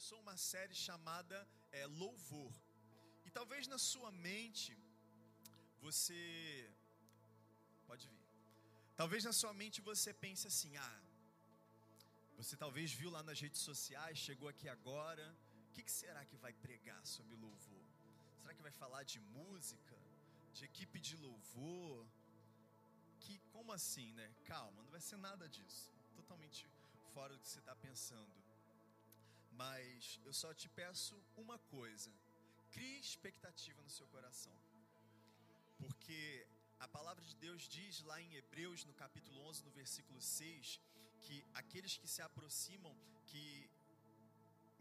começou uma série chamada é, Louvor. E talvez na sua mente você. Pode vir. Talvez na sua mente você pense assim: ah, você talvez viu lá nas redes sociais, chegou aqui agora. O que, que será que vai pregar sobre louvor? Será que vai falar de música? De equipe de louvor? Que, como assim, né? Calma, não vai ser nada disso. Totalmente fora do que você está pensando. Mas eu só te peço uma coisa: crie expectativa no seu coração. Porque a palavra de Deus diz lá em Hebreus, no capítulo 11, no versículo 6, que aqueles que se aproximam, que.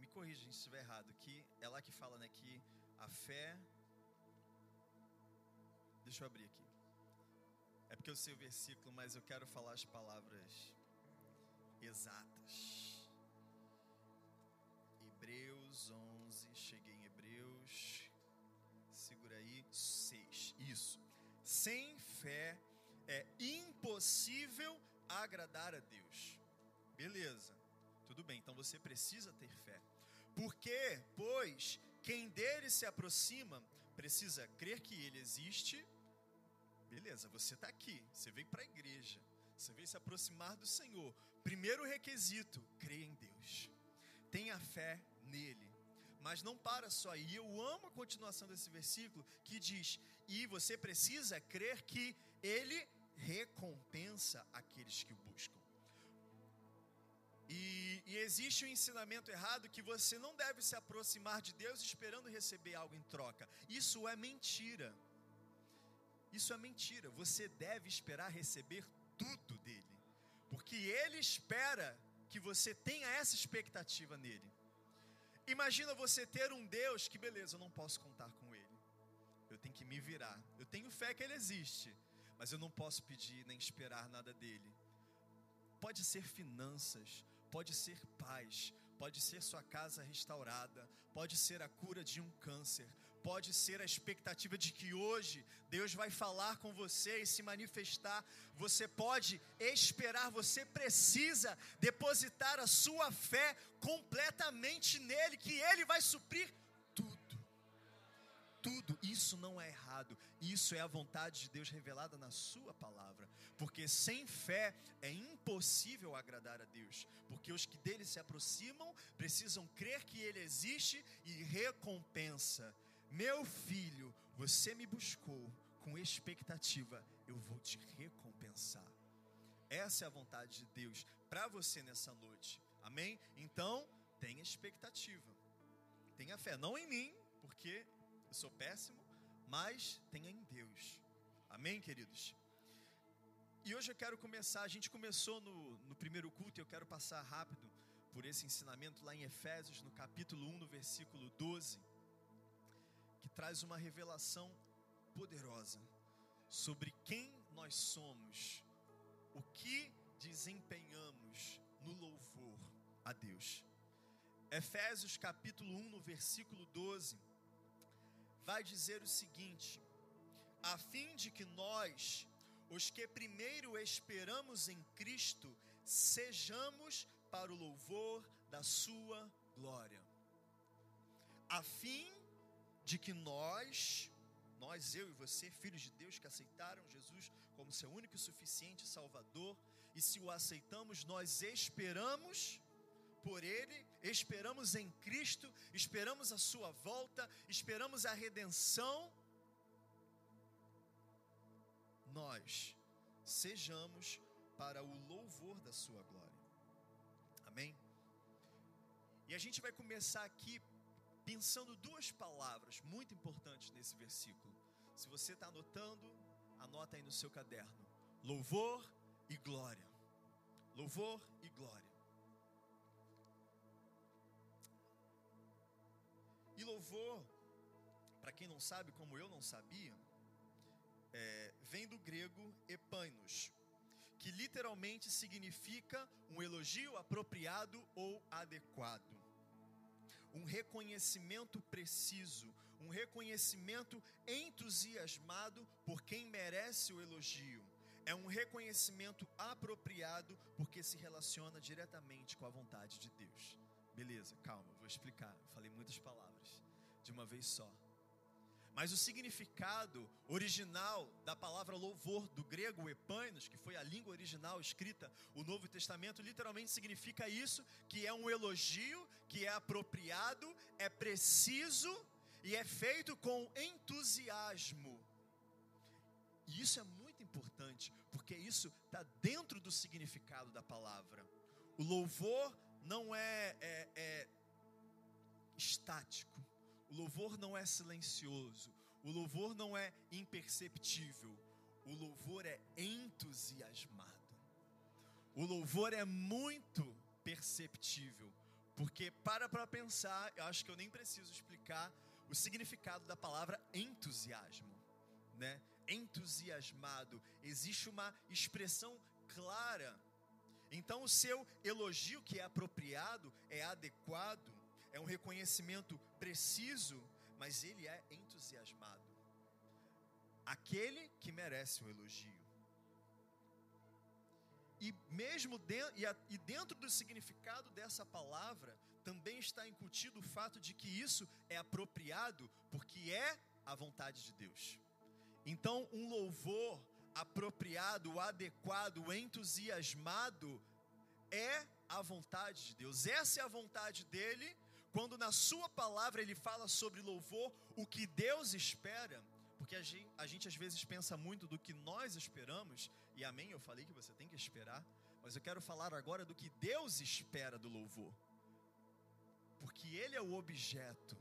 Me corrija se estiver errado, que é lá que fala, né, que a fé. Deixa eu abrir aqui. É porque eu sei o versículo, mas eu quero falar as palavras exatas. Hebreus 11, cheguei em Hebreus, segura aí, 6, isso. Sem fé é impossível agradar a Deus. Beleza, tudo bem, então você precisa ter fé. Porque, pois, quem dele se aproxima precisa crer que ele existe. Beleza, você está aqui, você veio para a igreja, você veio se aproximar do Senhor. Primeiro requisito: crer em Deus tenha fé nele. Mas não para só aí. Eu amo a continuação desse versículo que diz: E você precisa crer que ele recompensa aqueles que o buscam. E, e, existe um ensinamento errado que você não deve se aproximar de Deus esperando receber algo em troca. Isso é mentira. Isso é mentira. Você deve esperar receber tudo dele. Porque ele espera que você tenha essa expectativa nele. Imagina você ter um Deus que, beleza, eu não posso contar com ele. Eu tenho que me virar. Eu tenho fé que ele existe, mas eu não posso pedir nem esperar nada dele. Pode ser finanças, pode ser paz, pode ser sua casa restaurada, pode ser a cura de um câncer, pode ser a expectativa de que hoje Deus vai falar com você e se manifestar. Você pode esperar, você precisa depositar a sua fé completamente nele, que ele vai suprir tudo. Tudo. Isso não é errado. Isso é a vontade de Deus revelada na sua palavra. Porque sem fé é impossível agradar a Deus. Porque os que dele se aproximam precisam crer que ele existe e recompensa meu filho, você me buscou com expectativa, eu vou te recompensar. Essa é a vontade de Deus para você nessa noite. Amém? Então, tenha expectativa. Tenha fé, não em mim, porque eu sou péssimo, mas tenha em Deus. Amém, queridos? E hoje eu quero começar, a gente começou no, no primeiro culto e eu quero passar rápido por esse ensinamento lá em Efésios, no capítulo 1, no versículo 12 traz uma revelação poderosa sobre quem nós somos, o que desempenhamos no louvor a Deus. Efésios capítulo 1, no versículo 12, vai dizer o seguinte: a fim de que nós, os que primeiro esperamos em Cristo, sejamos para o louvor da Sua glória. A fim de que nós, nós, eu e você, filhos de Deus que aceitaram Jesus como seu único e suficiente Salvador, e se o aceitamos, nós esperamos por Ele, esperamos em Cristo, esperamos a Sua volta, esperamos a redenção. Nós sejamos para o louvor da Sua glória. Amém? E a gente vai começar aqui pensando duas palavras muito importantes nesse versículo. Se você está anotando, anota aí no seu caderno: louvor e glória. Louvor e glória. E louvor, para quem não sabe, como eu não sabia, é, vem do grego epainos, que literalmente significa um elogio apropriado ou adequado um reconhecimento preciso, um reconhecimento entusiasmado por quem merece o elogio. É um reconhecimento apropriado porque se relaciona diretamente com a vontade de Deus. Beleza, calma, vou explicar. Falei muitas palavras de uma vez só. Mas o significado original da palavra louvor do grego epainos, que foi a língua original escrita o Novo Testamento, literalmente significa isso, que é um elogio, que é apropriado, é preciso e é feito com entusiasmo. E isso é muito importante, porque isso está dentro do significado da palavra. O louvor não é, é, é estático, o louvor não é silencioso, o louvor não é imperceptível, o louvor é entusiasmado. O louvor é muito perceptível, porque para para pensar, eu acho que eu nem preciso explicar o significado da palavra entusiasmo, né? Entusiasmado, existe uma expressão clara. Então o seu elogio que é apropriado, é adequado, é um reconhecimento preciso, mas ele é entusiasmado. Aquele que merece o elogio. E mesmo dentro, e dentro do significado dessa palavra, também está incutido o fato de que isso é apropriado, porque é a vontade de Deus. Então, um louvor apropriado, adequado, entusiasmado, é a vontade de Deus. Essa é a vontade dele quando na sua palavra ele fala sobre louvor, o que Deus espera, porque a gente, a gente às vezes pensa muito do que nós esperamos, e amém, eu falei que você tem que esperar, mas eu quero falar agora do que Deus espera do louvor, porque Ele é o objeto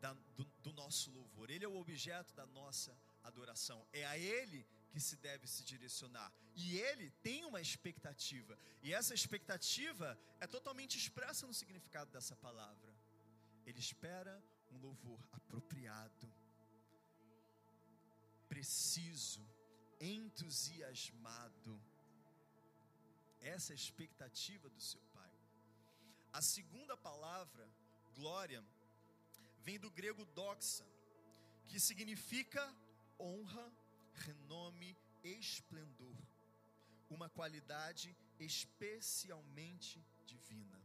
da, do, do nosso louvor, Ele é o objeto da nossa adoração, é a Ele que se deve se direcionar. E ele tem uma expectativa. E essa expectativa é totalmente expressa no significado dessa palavra. Ele espera um louvor apropriado, preciso, entusiasmado. Essa é a expectativa do seu pai. A segunda palavra, glória, vem do grego doxa, que significa honra, renome, esplendor, uma qualidade especialmente divina.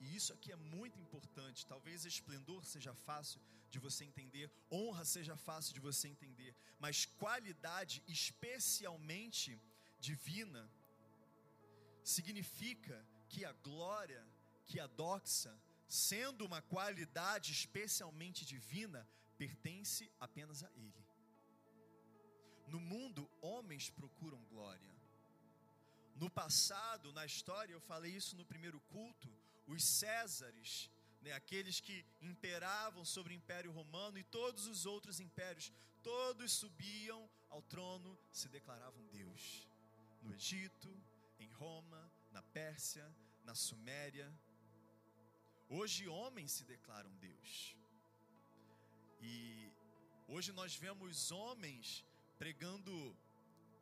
E isso aqui é muito importante. Talvez esplendor seja fácil de você entender, honra seja fácil de você entender, mas qualidade especialmente divina significa que a glória, que a doxa, sendo uma qualidade especialmente divina, pertence apenas a Ele. No mundo, homens procuram glória. No passado, na história, eu falei isso no primeiro culto, os Césares, né, aqueles que imperavam sobre o Império Romano e todos os outros impérios, todos subiam ao trono, se declaravam Deus. No Egito, em Roma, na Pérsia, na Suméria. Hoje, homens se declaram Deus. E hoje nós vemos homens pregando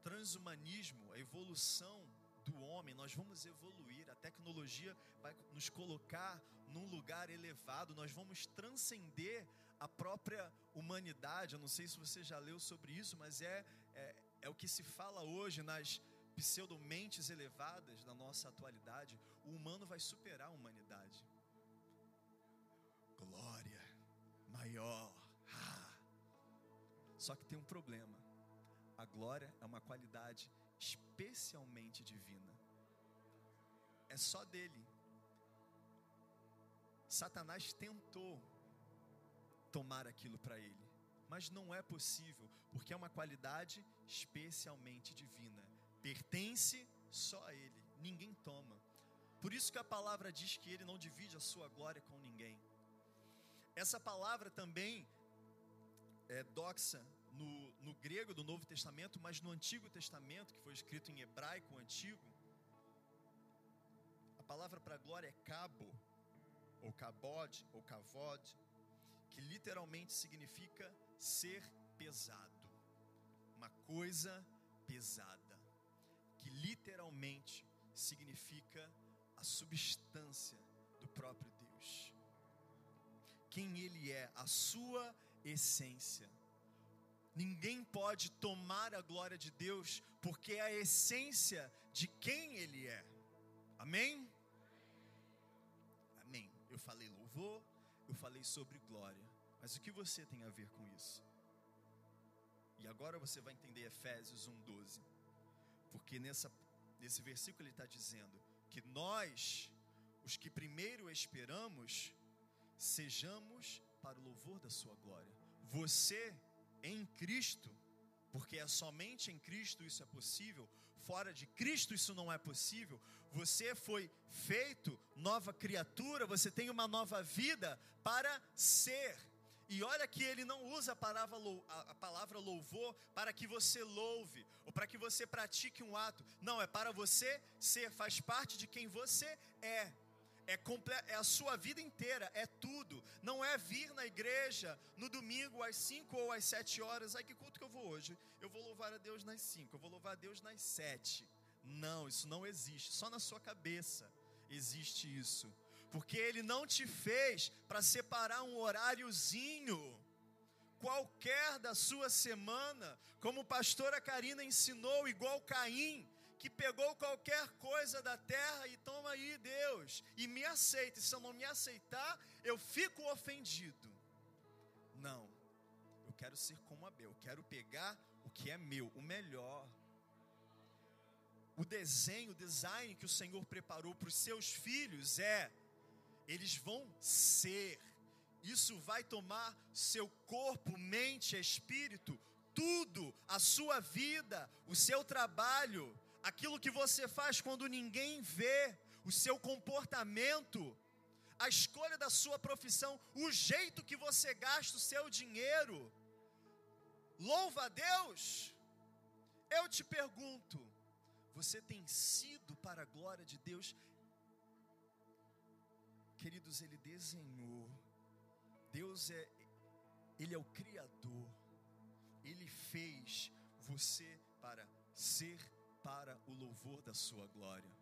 transhumanismo, a evolução do homem, nós vamos evoluir, a tecnologia vai nos colocar num lugar elevado, nós vamos transcender a própria humanidade. Eu não sei se você já leu sobre isso, mas é, é, é o que se fala hoje nas pseudomentes elevadas da nossa atualidade. O humano vai superar a humanidade. Glória maior. Ah. Só que tem um problema a glória é uma qualidade especialmente divina. É só dele. Satanás tentou tomar aquilo para ele, mas não é possível, porque é uma qualidade especialmente divina. Pertence só a ele, ninguém toma. Por isso que a palavra diz que ele não divide a sua glória com ninguém. Essa palavra também é doxa no, no grego do Novo Testamento, mas no Antigo Testamento, que foi escrito em hebraico antigo, a palavra para glória é cabo, ou cabode, ou cavode, que literalmente significa ser pesado, uma coisa pesada, que literalmente significa a substância do próprio Deus. Quem Ele é, a sua essência. Ninguém pode tomar a glória de Deus, porque é a essência de quem Ele é. Amém? Eu falei louvor, eu falei sobre glória. Mas o que você tem a ver com isso? E agora você vai entender Efésios 1,12. Porque nessa, nesse versículo ele está dizendo que nós, os que primeiro esperamos, sejamos para o louvor da sua glória. Você em Cristo, porque é somente em Cristo isso é possível, fora de Cristo isso não é possível. Você foi feito nova criatura, você tem uma nova vida para ser. E olha que ele não usa a palavra, a palavra louvor para que você louve ou para que você pratique um ato. Não, é para você ser, faz parte de quem você é. É, é a sua vida inteira, é tudo. Não é vir na igreja no domingo às 5 ou às 7 horas. Ai, que culto que eu vou hoje? Eu vou louvar a Deus nas 5, eu vou louvar a Deus nas 7. Não, isso não existe. Só na sua cabeça existe isso porque Ele não te fez para separar um horáriozinho qualquer da sua semana, como a pastora Karina ensinou, igual Caim, que pegou qualquer coisa da terra e toma aí, Deus, e me aceita. E se eu não me aceitar, eu fico ofendido. Não, eu quero ser como Abel, eu quero pegar o que é meu, o melhor. O desenho, o design que o Senhor preparou para os seus filhos é eles vão ser. Isso vai tomar seu corpo, mente, espírito, tudo, a sua vida, o seu trabalho, aquilo que você faz quando ninguém vê, o seu comportamento, a escolha da sua profissão, o jeito que você gasta o seu dinheiro. Louva a Deus. Eu te pergunto, você tem sido para a glória de Deus Queridos, Ele desenhou. Deus é, Ele é o Criador. Ele fez você para ser para o louvor da Sua glória.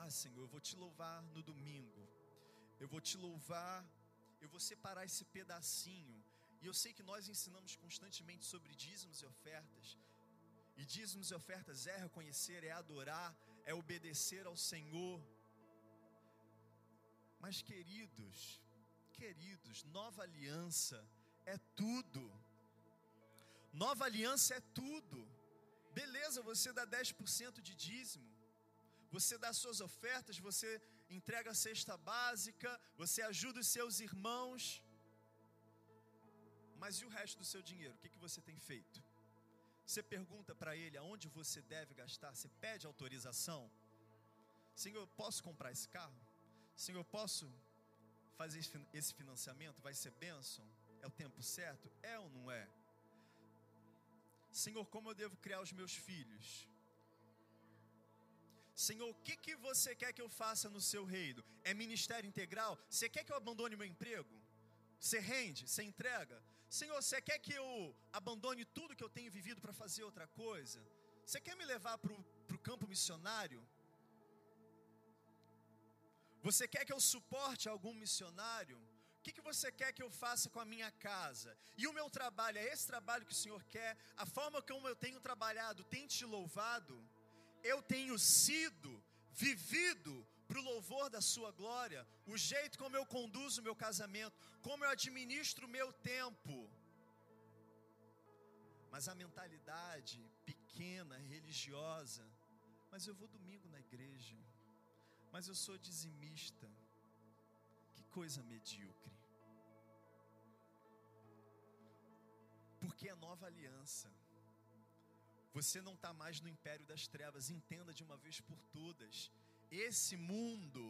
Ah, Senhor, eu vou te louvar no domingo. Eu vou te louvar. Eu vou separar esse pedacinho. E eu sei que nós ensinamos constantemente sobre dízimos e ofertas. E dízimos e ofertas é reconhecer, é adorar, é obedecer ao Senhor. Mas, queridos, queridos, nova aliança é tudo. Nova aliança é tudo. Beleza, você dá 10% de dízimo, você dá suas ofertas, você entrega a cesta básica, você ajuda os seus irmãos. Mas e o resto do seu dinheiro? O que, que você tem feito? Você pergunta para ele aonde você deve gastar, você pede autorização. Senhor, posso comprar esse carro? Senhor, posso fazer esse financiamento? Vai ser bênção? É o tempo certo? É ou não é? Senhor, como eu devo criar os meus filhos? Senhor, o que, que você quer que eu faça no seu reino? É ministério integral? Você quer que eu abandone meu emprego? Você rende? Você entrega? Senhor, você quer que eu abandone tudo que eu tenho vivido para fazer outra coisa? Você quer me levar para o campo missionário? Você quer que eu suporte algum missionário? O que, que você quer que eu faça com a minha casa? E o meu trabalho, é esse trabalho que o Senhor quer? A forma como eu tenho trabalhado tem te louvado? Eu tenho sido, vivido para o louvor da Sua glória? O jeito como eu conduzo o meu casamento, como eu administro o meu tempo? Mas a mentalidade pequena, religiosa, mas eu vou domingo na igreja mas eu sou dizimista. Coisa medíocre. Porque é nova aliança. Você não está mais no império das trevas, entenda de uma vez por todas. Esse mundo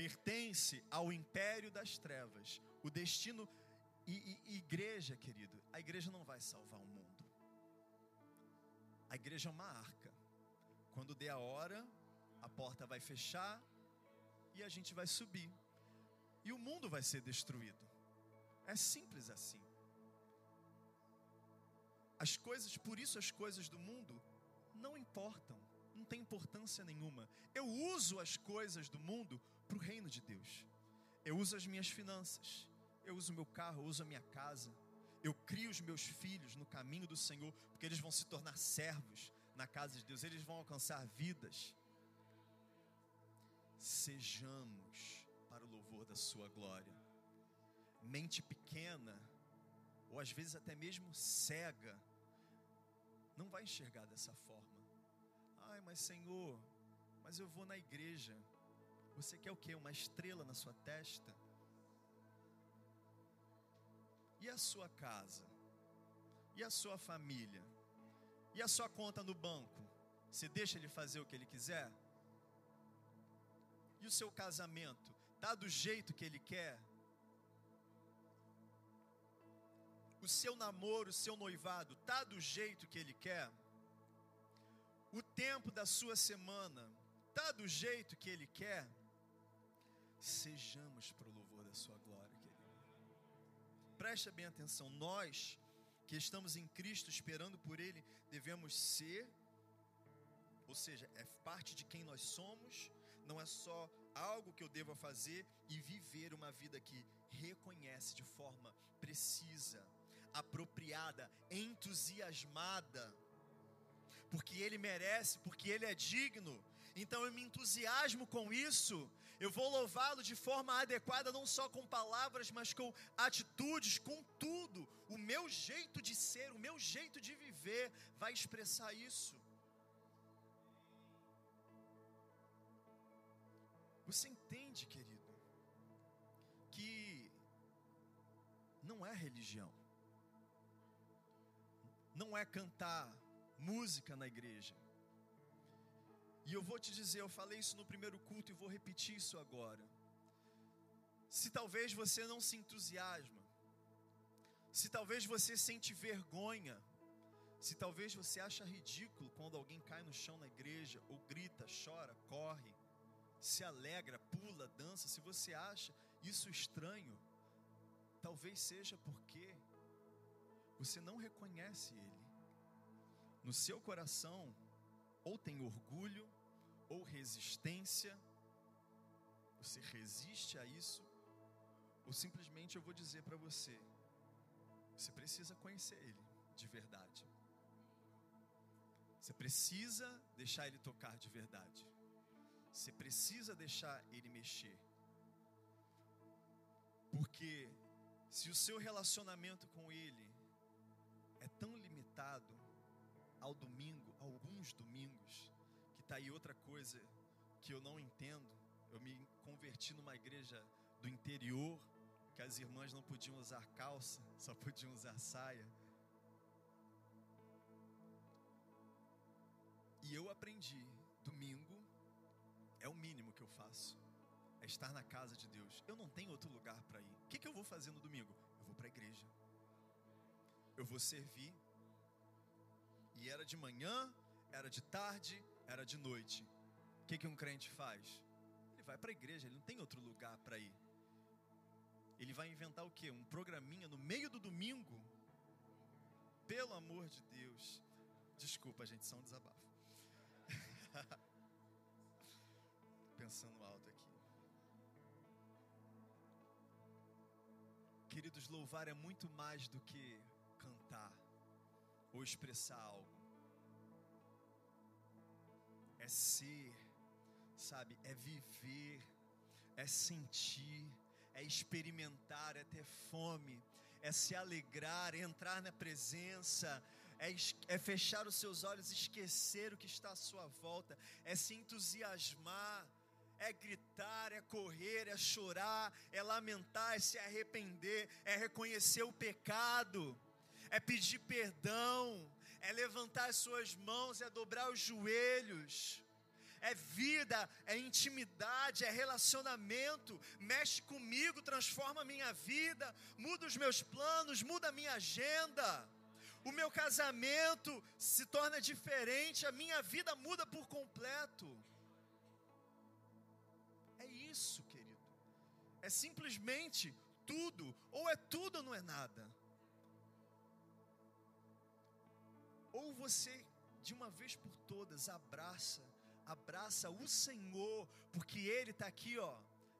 pertence ao império das trevas. O destino. E, e, igreja, querido, a igreja não vai salvar o mundo. A igreja é uma arca. Quando der a hora, a porta vai fechar e a gente vai subir. E o mundo vai ser destruído. É simples assim. As coisas, por isso as coisas do mundo não importam, não tem importância nenhuma. Eu uso as coisas do mundo para o reino de Deus. Eu uso as minhas finanças, eu uso o meu carro, eu uso a minha casa. Eu crio os meus filhos no caminho do Senhor, porque eles vão se tornar servos na casa de Deus, eles vão alcançar vidas sejamos louvor da Sua glória. Mente pequena, ou às vezes até mesmo cega, não vai enxergar dessa forma. Ai, mas Senhor, mas eu vou na igreja. Você quer o quê? Uma estrela na sua testa? E a sua casa? E a sua família? E a sua conta no banco? Você deixa ele fazer o que ele quiser? E o seu casamento? Tá do jeito que ele quer? O seu namoro, o seu noivado, tá do jeito que ele quer? O tempo da sua semana tá do jeito que ele quer? Sejamos para o louvor da sua glória, querido. Preste bem atenção, nós que estamos em Cristo esperando por ele, devemos ser ou seja, é parte de quem nós somos, não é só algo que eu devo fazer e viver uma vida que reconhece de forma precisa, apropriada, entusiasmada, porque ele merece, porque ele é digno. Então eu me entusiasmo com isso. Eu vou louvá-lo de forma adequada, não só com palavras, mas com atitudes, com tudo. O meu jeito de ser, o meu jeito de viver vai expressar isso. Você entende, querido, que não é religião, não é cantar música na igreja. E eu vou te dizer, eu falei isso no primeiro culto e vou repetir isso agora. Se talvez você não se entusiasma, se talvez você sente vergonha, se talvez você acha ridículo quando alguém cai no chão na igreja, ou grita, chora, corre, se alegra, pula, dança, se você acha isso estranho, talvez seja porque você não reconhece Ele. No seu coração, ou tem orgulho, ou resistência, você resiste a isso, ou simplesmente eu vou dizer para você: você precisa conhecer Ele de verdade. Você precisa deixar Ele tocar de verdade. Você precisa deixar ele mexer. Porque se o seu relacionamento com ele é tão limitado ao domingo, alguns domingos, que está aí outra coisa que eu não entendo. Eu me converti numa igreja do interior, que as irmãs não podiam usar calça, só podiam usar saia. E eu aprendi domingo é o mínimo que eu faço. É estar na casa de Deus. Eu não tenho outro lugar para ir. O que, que eu vou fazer no domingo? Eu vou para a igreja. Eu vou servir. E era de manhã, era de tarde, era de noite. O que, que um crente faz? Ele vai para a igreja, ele não tem outro lugar para ir. Ele vai inventar o quê? Um programinha no meio do domingo? Pelo amor de Deus. Desculpa, gente, são desabafo. pensando alto aqui. Queridos, louvar é muito mais do que cantar ou expressar algo. É ser, sabe? É viver, é sentir, é experimentar, é ter fome, é se alegrar, é entrar na presença, é, é, fechar os seus olhos, esquecer o que está à sua volta, é se entusiasmar, é gritar, é correr, é chorar, é lamentar, é se arrepender, é reconhecer o pecado, é pedir perdão, é levantar as suas mãos, é dobrar os joelhos. É vida, é intimidade, é relacionamento. Mexe comigo, transforma a minha vida, muda os meus planos, muda a minha agenda. O meu casamento se torna diferente, a minha vida muda por completo isso, querido. É simplesmente tudo, ou é tudo ou não é nada. Ou você, de uma vez por todas, abraça, abraça o Senhor, porque Ele está aqui, ó,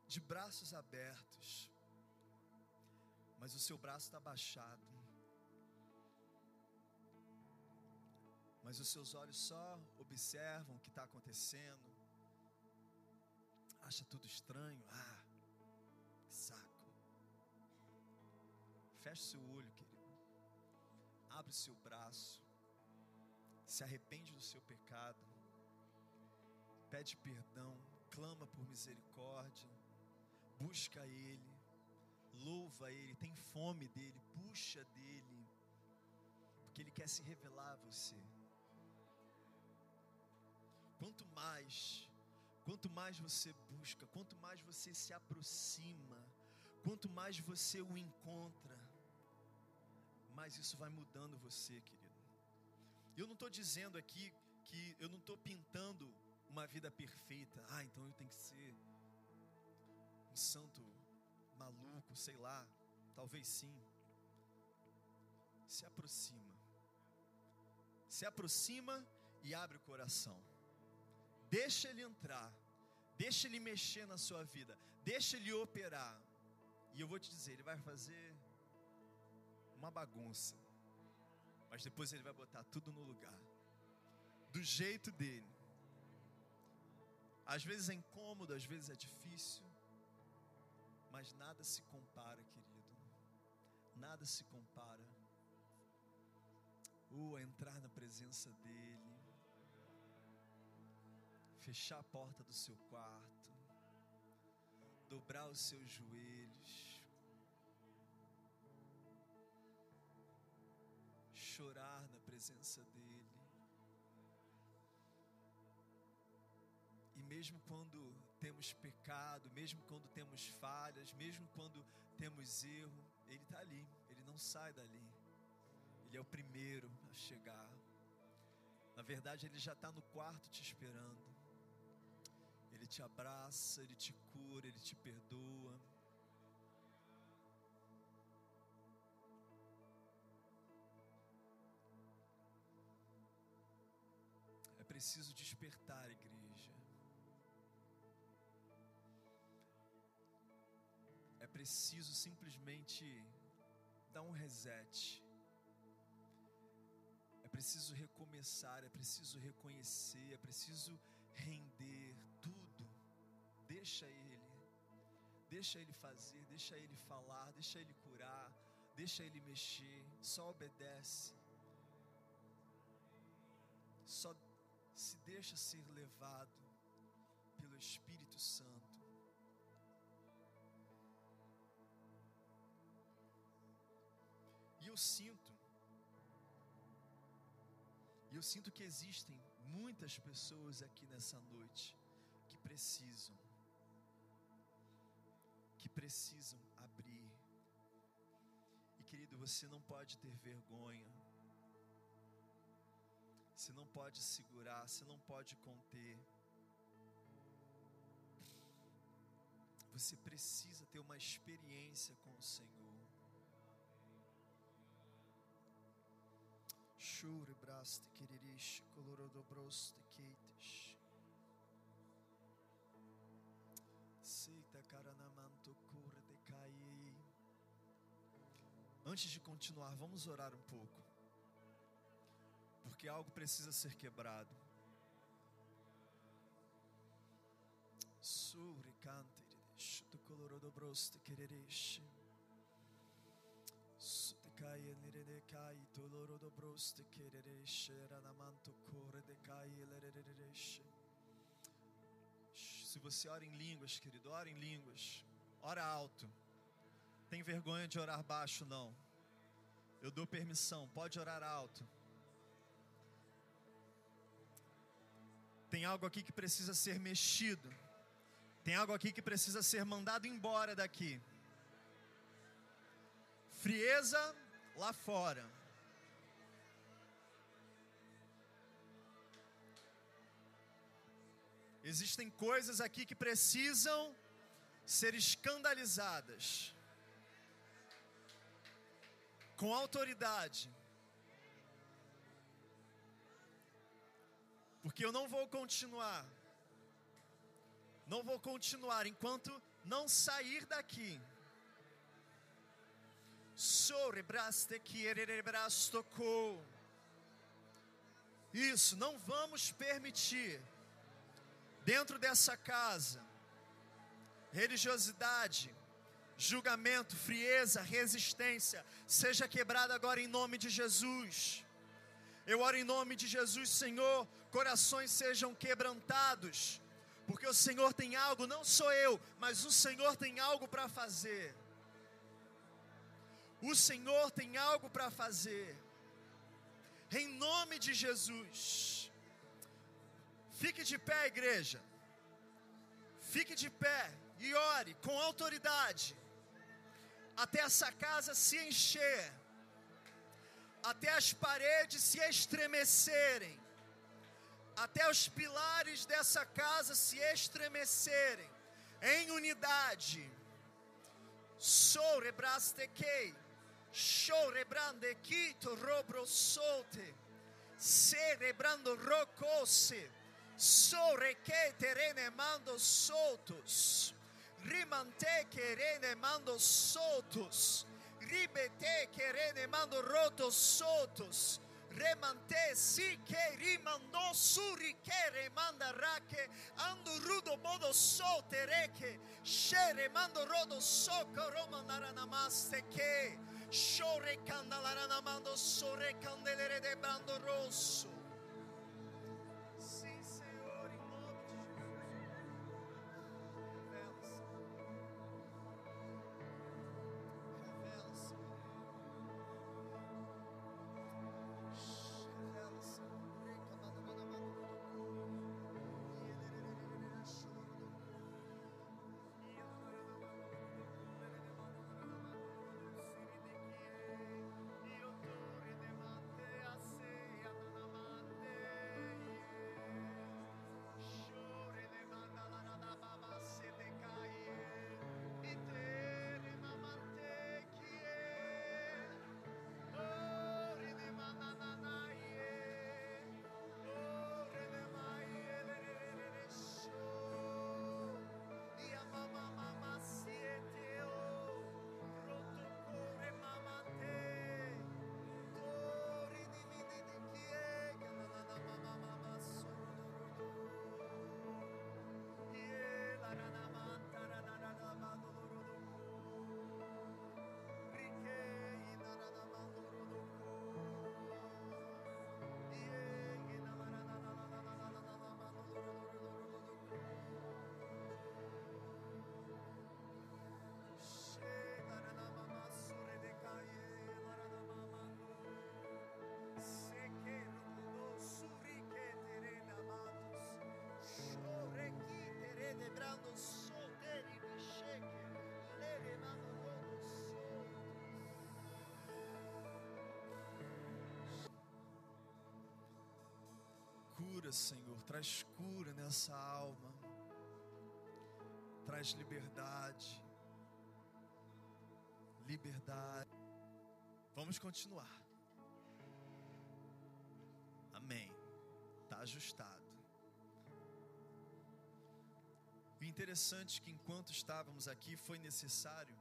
de braços abertos. Mas o seu braço está baixado. Mas os seus olhos só observam o que está acontecendo acha tudo estranho, ah, que saco. Feche seu olho, querido. Abre seu braço. Se arrepende do seu pecado. Pede perdão, clama por misericórdia. Busca ele. Louva ele, tem fome dele, puxa dele. Porque ele quer se revelar a você. Quanto mais quanto mais você busca, quanto mais você se aproxima, quanto mais você o encontra, mais isso vai mudando você, querido. Eu não estou dizendo aqui que eu não estou pintando uma vida perfeita. Ah, então eu tenho que ser um santo maluco, sei lá. Talvez sim. Se aproxima. Se aproxima e abre o coração. Deixa ele entrar. Deixa ele mexer na sua vida. Deixa ele operar. E eu vou te dizer, ele vai fazer uma bagunça. Mas depois ele vai botar tudo no lugar. Do jeito dele. Às vezes é incômodo, às vezes é difícil. Mas nada se compara, querido. Nada se compara. Uh, a entrar na presença dele. Fechar a porta do seu quarto. Dobrar os seus joelhos chorar na presença dEle. E mesmo quando temos pecado, mesmo quando temos falhas, mesmo quando temos erro, Ele está ali, Ele não sai dali. Ele é o primeiro a chegar. Na verdade, Ele já está no quarto te esperando. Ele te abraça, Ele te cura, Ele te perdoa. preciso despertar, igreja. É preciso simplesmente dar um reset. É preciso recomeçar, é preciso reconhecer, é preciso render. Deixa Ele, deixa Ele fazer, deixa Ele falar, deixa Ele curar, deixa Ele mexer, só obedece. Só se deixa ser levado pelo Espírito Santo. E eu sinto, e eu sinto que existem muitas pessoas aqui nessa noite que precisam, que precisam abrir. E querido, você não pode ter vergonha você não pode segurar, você não pode conter. Você precisa ter uma experiência com o Senhor. Shure braste quererish colorodobroste queites. Seita caranamanto Antes de continuar, vamos orar um pouco porque algo precisa ser quebrado. Caia lerereche. Se você ora em línguas, querido, ora em línguas. Ora alto. Tem vergonha de orar baixo, não. Eu dou permissão, pode orar alto. Tem algo aqui que precisa ser mexido. Tem algo aqui que precisa ser mandado embora daqui. Frieza lá fora. Existem coisas aqui que precisam ser escandalizadas. Com autoridade. Porque eu não vou continuar. Não vou continuar enquanto não sair daqui. Isso, não vamos permitir dentro dessa casa religiosidade, julgamento, frieza, resistência, seja quebrada agora em nome de Jesus. Eu oro em nome de Jesus, Senhor, corações sejam quebrantados, porque o Senhor tem algo, não sou eu, mas o Senhor tem algo para fazer. O Senhor tem algo para fazer. Em nome de Jesus. Fique de pé, igreja. Fique de pé e ore com autoridade. Até essa casa se encher. Até as paredes se estremecerem. Até os pilares dessa casa se estremecerem. Em unidade. Sou rebrastequei. Shorebrande quito robro solte. Cerebrando rocose. Mando soltos. Rimante querene mando soltos. Ribete querene mando rotos soltos. Remante si che rimando suri che remanda rache ando rudo modo sote reke shere mando rodo soko roma naranamaste che Shore candalarana mando sore candelere de bando rosso. Cura, Senhor, traz cura nessa alma, traz liberdade, liberdade. Vamos continuar. Amém. Está ajustado. O interessante é que enquanto estávamos aqui foi necessário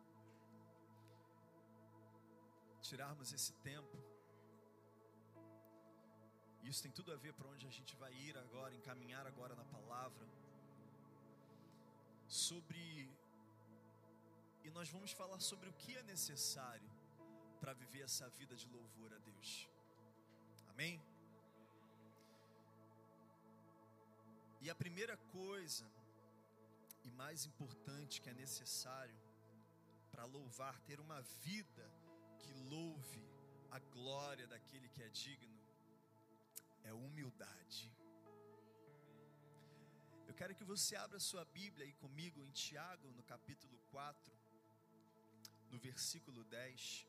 tirarmos esse tempo. Isso tem tudo a ver para onde a gente vai ir agora, encaminhar agora na palavra. Sobre e nós vamos falar sobre o que é necessário para viver essa vida de louvor a Deus. Amém? E a primeira coisa e mais importante que é necessário para louvar, ter uma vida que louve a glória daquele que é digno, é humildade. Eu quero que você abra sua Bíblia aí comigo em Tiago, no capítulo 4, no versículo 10.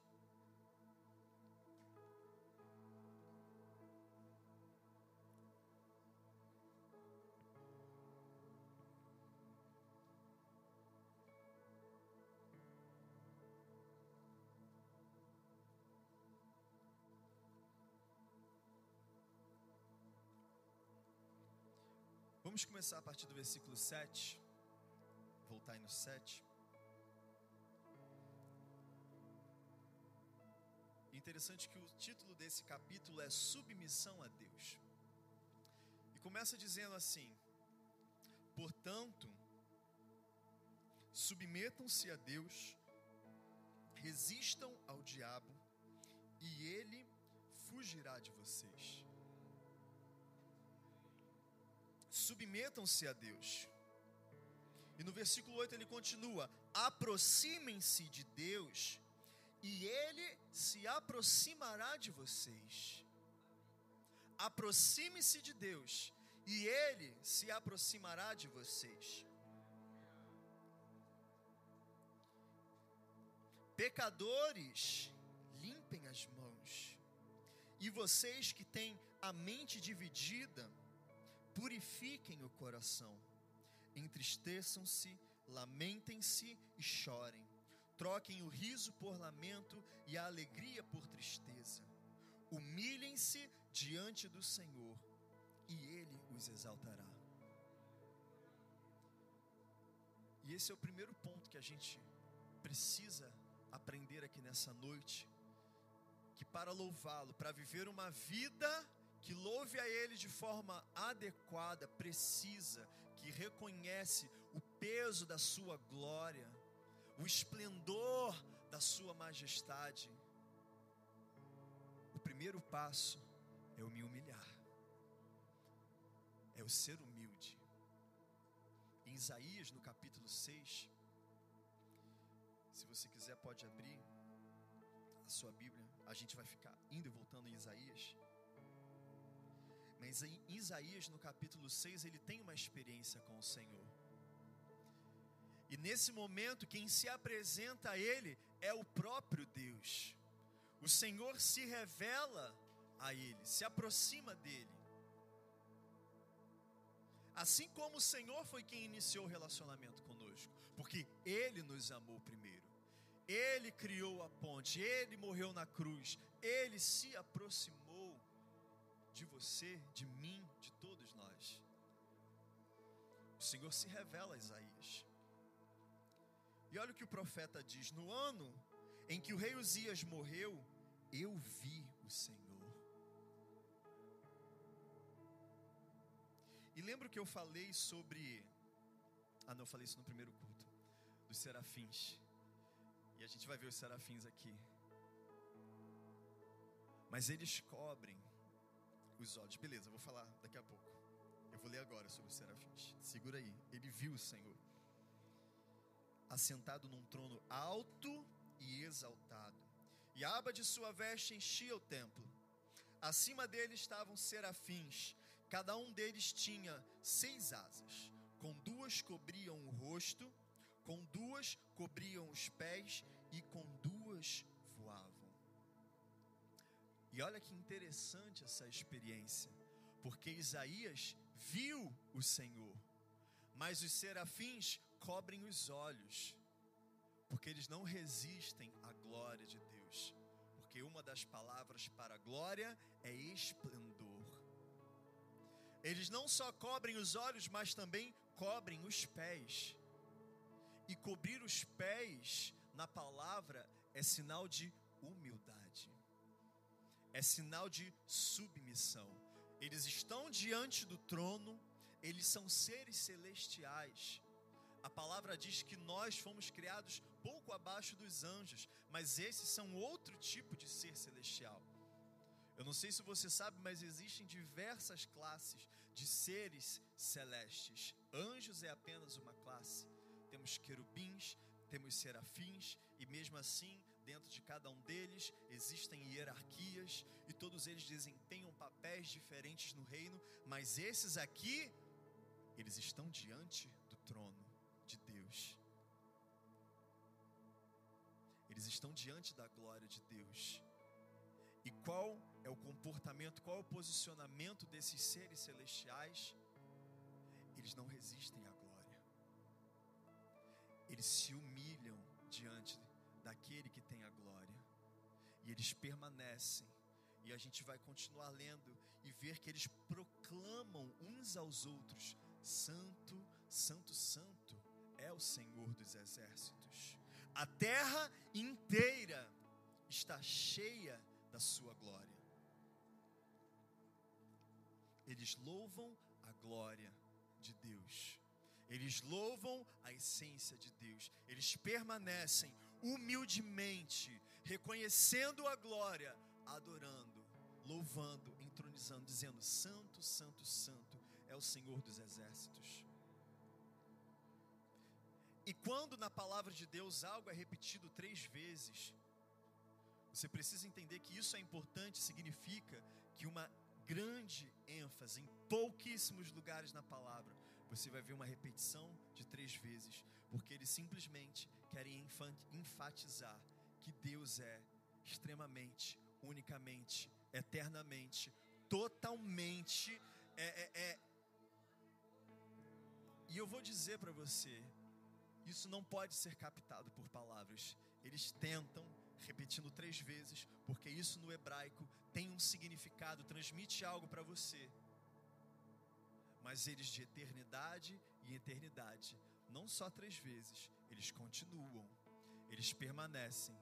Vamos começar a partir do versículo 7. Voltar aí no 7. Interessante que o título desse capítulo é Submissão a Deus. E começa dizendo assim: Portanto, submetam-se a Deus Resistam ao diabo e ele fugirá de vocês. Submetam-se a Deus. E no versículo 8 ele continua: aproximem-se de Deus e ele se aproximará de vocês. Aproxime-se de Deus e ele se aproximará de vocês. Pecadores, limpem as mãos. E vocês que têm a mente dividida, purifiquem o coração. Entristeçam-se, lamentem-se e chorem. Troquem o riso por lamento e a alegria por tristeza. Humilhem-se diante do Senhor e Ele os exaltará. E esse é o primeiro ponto que a gente precisa aprender aqui nessa noite. Que para louvá-lo, para viver uma vida que louve a Ele de forma adequada, precisa, que reconhece o peso da Sua glória, o esplendor da Sua majestade. O primeiro passo é o me humilhar, é o ser humilde. Em Isaías, no capítulo 6, se você quiser, pode abrir a sua Bíblia. A gente vai ficar indo e voltando em Isaías. Mas em Isaías, no capítulo 6, ele tem uma experiência com o Senhor. E nesse momento, quem se apresenta a ele é o próprio Deus. O Senhor se revela a ele, se aproxima dele. Assim como o Senhor foi quem iniciou o relacionamento conosco, porque ele nos amou primeiro. Ele criou a ponte, ele morreu na cruz, ele se aproximou de você, de mim, de todos nós. O Senhor se revela a Isaías. E olha o que o profeta diz: No ano em que o rei Uzias morreu, eu vi o Senhor. E lembro que eu falei sobre. Ah, não, eu falei isso no primeiro culto. Dos serafins. E a gente vai ver os serafins aqui. Mas eles cobrem os olhos. Beleza, vou falar daqui a pouco. Eu vou ler agora sobre os serafins. Segura aí. Ele viu o Senhor assentado num trono alto e exaltado. E a aba de sua veste enchia o templo. Acima dele estavam serafins. Cada um deles tinha seis asas. Com duas cobriam o rosto com duas cobriam os pés e com duas. E olha que interessante essa experiência, porque Isaías viu o Senhor, mas os serafins cobrem os olhos, porque eles não resistem à glória de Deus, porque uma das palavras para glória é esplendor. Eles não só cobrem os olhos, mas também cobrem os pés. E cobrir os pés na palavra é sinal de humildade, é sinal de submissão. Eles estão diante do trono, eles são seres celestiais. A palavra diz que nós fomos criados pouco abaixo dos anjos, mas esses são outro tipo de ser celestial. Eu não sei se você sabe, mas existem diversas classes de seres celestes. Anjos é apenas uma classe temos querubins, temos serafins, e mesmo assim, dentro de cada um deles existem hierarquias, e todos eles desempenham papéis diferentes no reino, mas esses aqui, eles estão diante do trono de Deus. Eles estão diante da glória de Deus. E qual é o comportamento, qual é o posicionamento desses seres celestiais? Eles não resistem à eles se humilham diante daquele que tem a glória. E eles permanecem. E a gente vai continuar lendo e ver que eles proclamam uns aos outros: Santo, Santo, Santo é o Senhor dos exércitos. A terra inteira está cheia da sua glória. Eles louvam a glória de Deus. Eles louvam a essência de Deus. Eles permanecem humildemente, reconhecendo a glória, adorando, louvando, entronizando, dizendo: Santo, Santo, Santo é o Senhor dos exércitos. E quando na palavra de Deus algo é repetido três vezes, você precisa entender que isso é importante, significa que uma grande ênfase em pouquíssimos lugares na palavra, você vai ver uma repetição de três vezes, porque eles simplesmente querem enfatizar que Deus é extremamente, unicamente, eternamente, totalmente. É, é, é. E eu vou dizer para você, isso não pode ser captado por palavras. Eles tentam, repetindo três vezes, porque isso no hebraico tem um significado, transmite algo para você. Mas eles de eternidade em eternidade, não só três vezes, eles continuam, eles permanecem,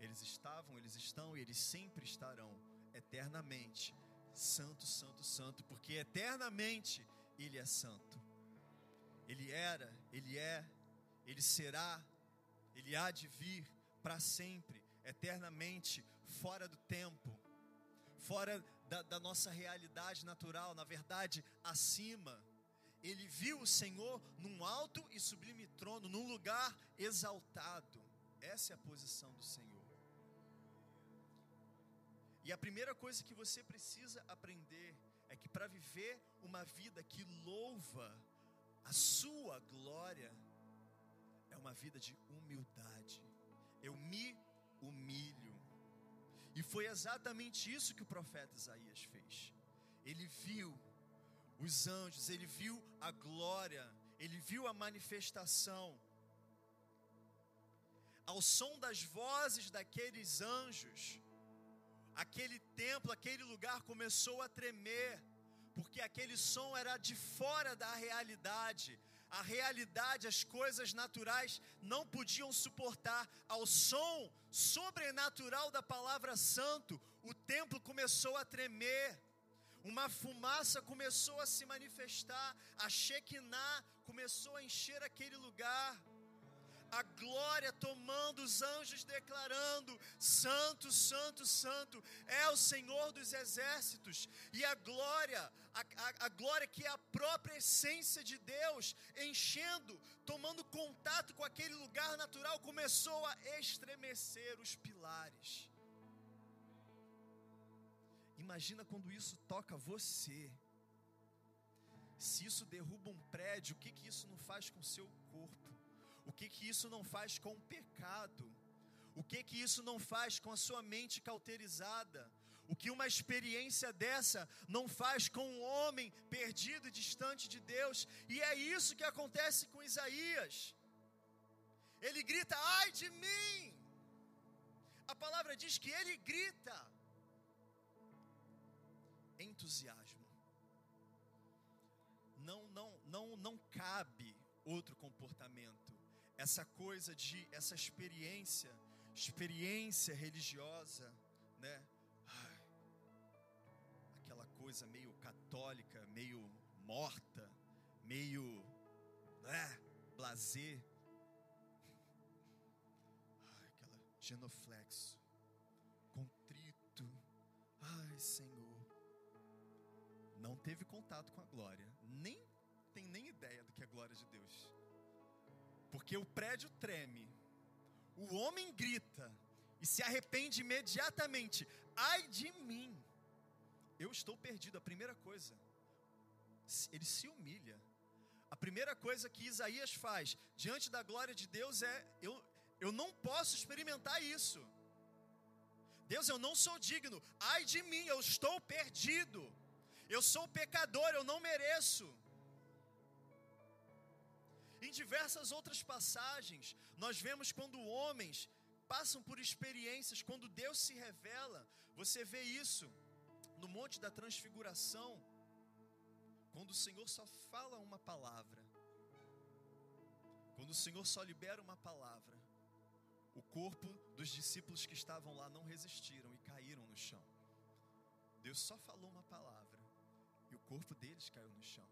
eles estavam, eles estão e eles sempre estarão eternamente. Santo, santo, santo, porque eternamente Ele é santo. Ele era, Ele é, Ele será, Ele há de vir para sempre, eternamente, fora do tempo, fora da, da nossa realidade natural, na verdade, acima. Ele viu o Senhor num alto e sublime trono, num lugar exaltado. Essa é a posição do Senhor. E a primeira coisa que você precisa aprender é que para viver uma vida que louva a sua glória, é uma vida de humildade. Eu me humilho. E foi exatamente isso que o profeta Isaías fez. Ele viu os anjos, ele viu a glória, ele viu a manifestação. Ao som das vozes daqueles anjos, aquele templo, aquele lugar começou a tremer, porque aquele som era de fora da realidade. A realidade, as coisas naturais não podiam suportar. Ao som sobrenatural da palavra santo, o templo começou a tremer. Uma fumaça começou a se manifestar, a Shekinah começou a encher aquele lugar a glória tomando os anjos, declarando: Santo, Santo, Santo é o Senhor dos exércitos, e a glória, a, a, a glória que é a própria essência de Deus, enchendo, tomando contato com aquele lugar natural, começou a estremecer os pilares. Imagina quando isso toca você. Se isso derruba um prédio, o que, que isso não faz com o seu corpo? O que que isso não faz com o pecado? O que que isso não faz com a sua mente cauterizada? O que uma experiência dessa não faz com um homem perdido e distante de Deus? E é isso que acontece com Isaías. Ele grita: "Ai de mim!" A palavra diz que ele grita entusiasmo. Não, não, não, não cabe outro comportamento essa coisa de essa experiência, experiência religiosa, né? Ai, aquela coisa meio católica, meio morta, meio, né, blazer. Ai, aquela genoflexo, contrito. Ai, Senhor. Não teve contato com a glória, nem tem nem ideia do que é a glória de Deus porque o prédio treme, o homem grita e se arrepende imediatamente. Ai de mim, eu estou perdido. A primeira coisa, ele se humilha. A primeira coisa que Isaías faz diante da glória de Deus é: eu, eu não posso experimentar isso. Deus, eu não sou digno. Ai de mim, eu estou perdido. Eu sou pecador, eu não mereço. Em diversas outras passagens, nós vemos quando homens passam por experiências, quando Deus se revela, você vê isso no Monte da Transfiguração, quando o Senhor só fala uma palavra, quando o Senhor só libera uma palavra, o corpo dos discípulos que estavam lá não resistiram e caíram no chão. Deus só falou uma palavra e o corpo deles caiu no chão.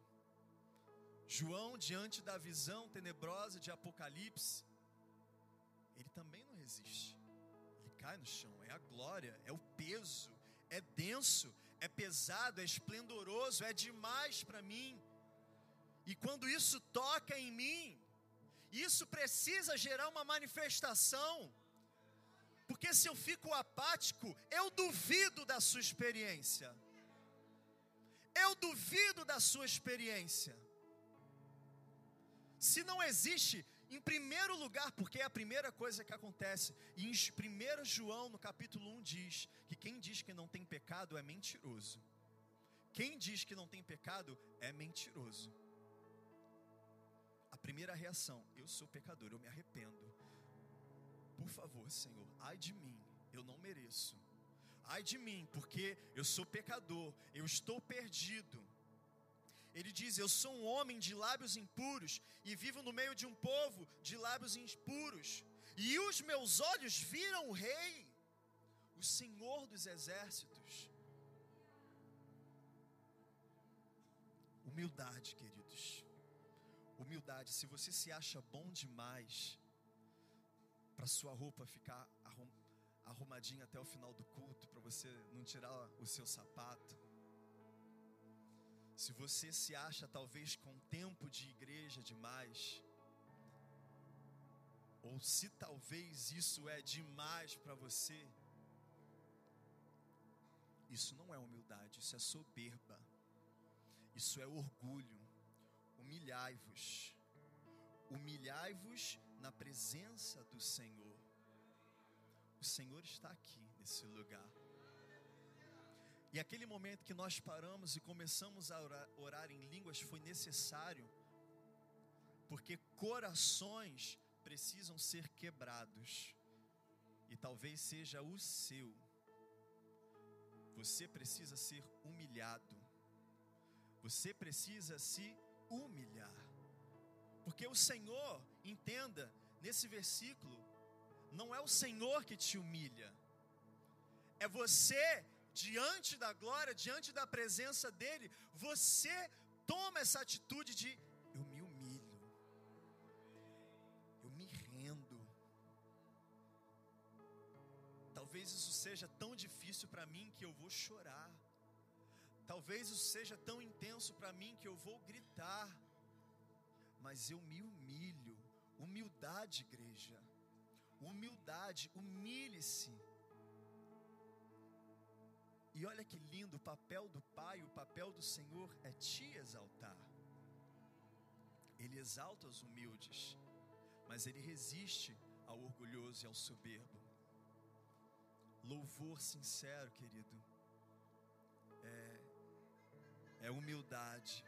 João, diante da visão tenebrosa de Apocalipse, ele também não resiste. Ele cai no chão, é a glória, é o peso, é denso, é pesado, é esplendoroso, é demais para mim. E quando isso toca em mim, isso precisa gerar uma manifestação. Porque se eu fico apático, eu duvido da sua experiência. Eu duvido da sua experiência. Se não existe, em primeiro lugar, porque é a primeira coisa que acontece, e em 1 João, no capítulo 1, diz que quem diz que não tem pecado é mentiroso. Quem diz que não tem pecado é mentiroso. A primeira reação, eu sou pecador, eu me arrependo. Por favor, Senhor, ai de mim, eu não mereço. Ai de mim, porque eu sou pecador, eu estou perdido. Ele diz: Eu sou um homem de lábios impuros e vivo no meio de um povo de lábios impuros. E os meus olhos viram o Rei, o Senhor dos exércitos. Humildade, queridos. Humildade. Se você se acha bom demais para sua roupa ficar arrumadinha até o final do culto, para você não tirar o seu sapato se você se acha talvez com tempo de igreja demais, ou se talvez isso é demais para você, isso não é humildade, isso é soberba, isso é orgulho. Humilhai-vos, humilhai-vos na presença do Senhor. O Senhor está aqui nesse lugar. E aquele momento que nós paramos e começamos a orar, orar, em línguas foi necessário, porque corações precisam ser quebrados, e talvez seja o seu. Você precisa ser humilhado, você precisa se humilhar, porque o Senhor, entenda, nesse versículo, não é o Senhor que te humilha, é você diante da glória, diante da presença dEle, você toma essa atitude de eu me humilho, eu me rendo. Talvez isso seja tão difícil para mim que eu vou chorar. Talvez isso seja tão intenso para mim que eu vou gritar. Mas eu me humilho. Humildade, igreja. Humildade, humilhe-se e olha que lindo, o papel do Pai, o papel do Senhor é te exaltar. Ele exalta os humildes, mas ele resiste ao orgulhoso e ao soberbo. Louvor sincero, querido, é, é humildade,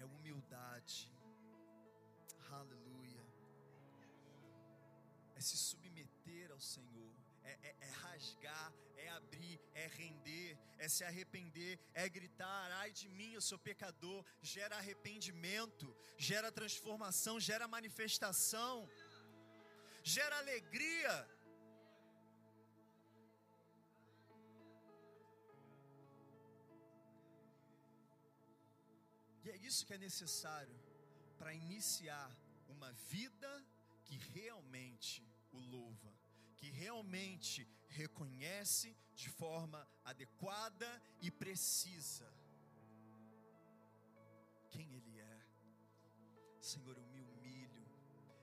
é humildade, aleluia, é se submeter ao Senhor é, é, é, rasgar, é abrir, é render, é se arrepender, é gritar: ai de mim, eu sou pecador. Gera arrependimento, gera transformação, gera manifestação, gera alegria. E é isso que é necessário para iniciar uma vida que realmente o louva que realmente reconhece de forma adequada e precisa quem Ele é. Senhor, eu me humilho,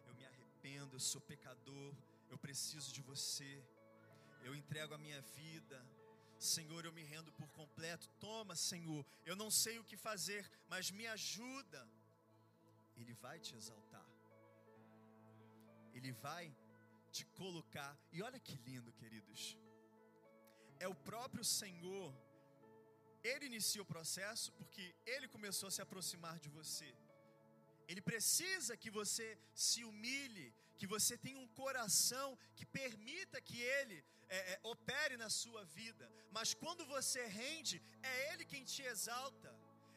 eu me arrependo, eu sou pecador, eu preciso de você, eu entrego a minha vida. Senhor, eu me rendo por completo. Toma, Senhor, eu não sei o que fazer, mas me ajuda. Ele vai te exaltar. Ele vai te colocar. E olha que lindo, queridos. É o próprio Senhor. Ele inicia o processo porque ele começou a se aproximar de você. Ele precisa que você se humilhe, que você tenha um coração que permita que Ele é, é, opere na sua vida. Mas quando você rende, é Ele quem te exalta,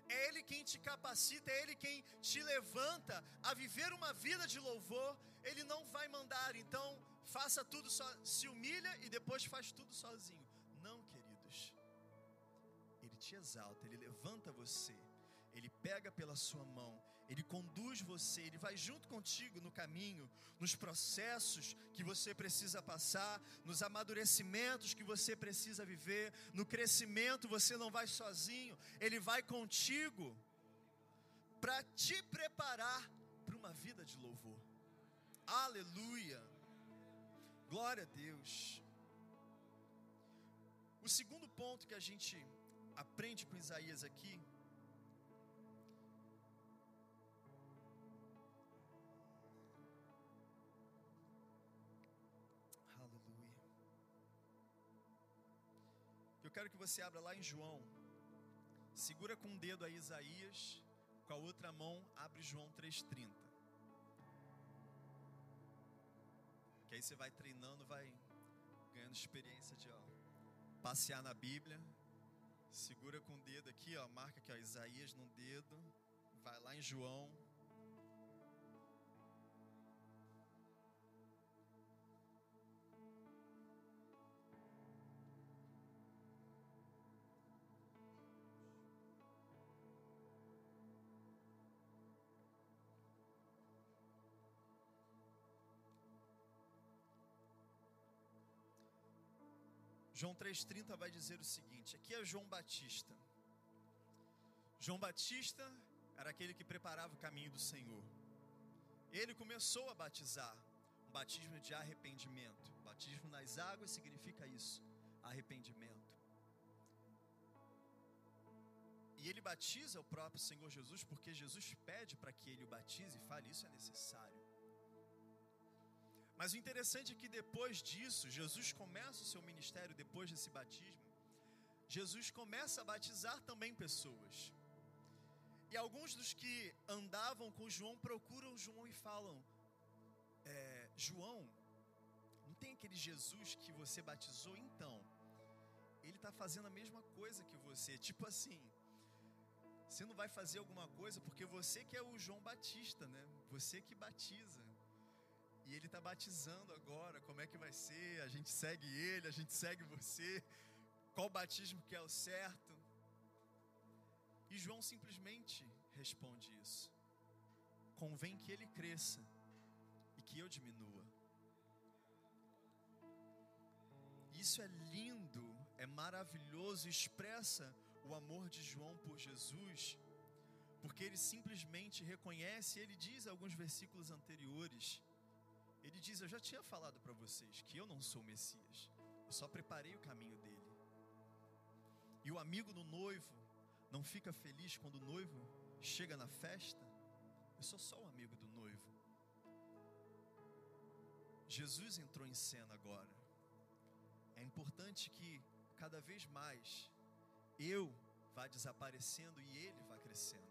é Ele quem te capacita, é Ele quem te levanta a viver uma vida de louvor. Ele não vai mandar, então faça tudo só, se humilha e depois faz tudo sozinho. Não, queridos. Ele te exalta, ele levanta você. Ele pega pela sua mão, ele conduz você, ele vai junto contigo no caminho, nos processos que você precisa passar, nos amadurecimentos que você precisa viver, no crescimento você não vai sozinho, ele vai contigo para te preparar para uma vida de louvor. Aleluia! Glória a Deus. O segundo ponto que a gente aprende com Isaías aqui Aleluia. Eu quero que você abra lá em João. Segura com um dedo aí Isaías, com a outra mão abre João 3:30. Que aí você vai treinando, vai ganhando experiência de ó, passear na Bíblia. Segura com o dedo aqui, ó, marca aqui, ó, Isaías no dedo. Vai lá em João. João 3,30 vai dizer o seguinte: aqui é João Batista. João Batista era aquele que preparava o caminho do Senhor. Ele começou a batizar, um batismo de arrependimento. O batismo nas águas significa isso, arrependimento. E ele batiza o próprio Senhor Jesus porque Jesus pede para que ele o batize e fale: Isso é necessário. Mas o interessante é que depois disso, Jesus começa o seu ministério depois desse batismo. Jesus começa a batizar também pessoas. E alguns dos que andavam com João procuram João e falam: é, João, não tem aquele Jesus que você batizou? Então, ele está fazendo a mesma coisa que você. Tipo assim, você não vai fazer alguma coisa porque você que é o João Batista, né? Você que batiza. E ele está batizando agora. Como é que vai ser? A gente segue ele, a gente segue você. Qual batismo que é o certo? E João simplesmente responde isso. Convém que ele cresça e que eu diminua. Isso é lindo, é maravilhoso, expressa o amor de João por Jesus, porque ele simplesmente reconhece, ele diz alguns versículos anteriores, ele diz: Eu já tinha falado para vocês que eu não sou o Messias, eu só preparei o caminho dele. E o amigo do noivo não fica feliz quando o noivo chega na festa? Eu sou só o amigo do noivo. Jesus entrou em cena agora. É importante que cada vez mais eu vá desaparecendo e ele vá crescendo.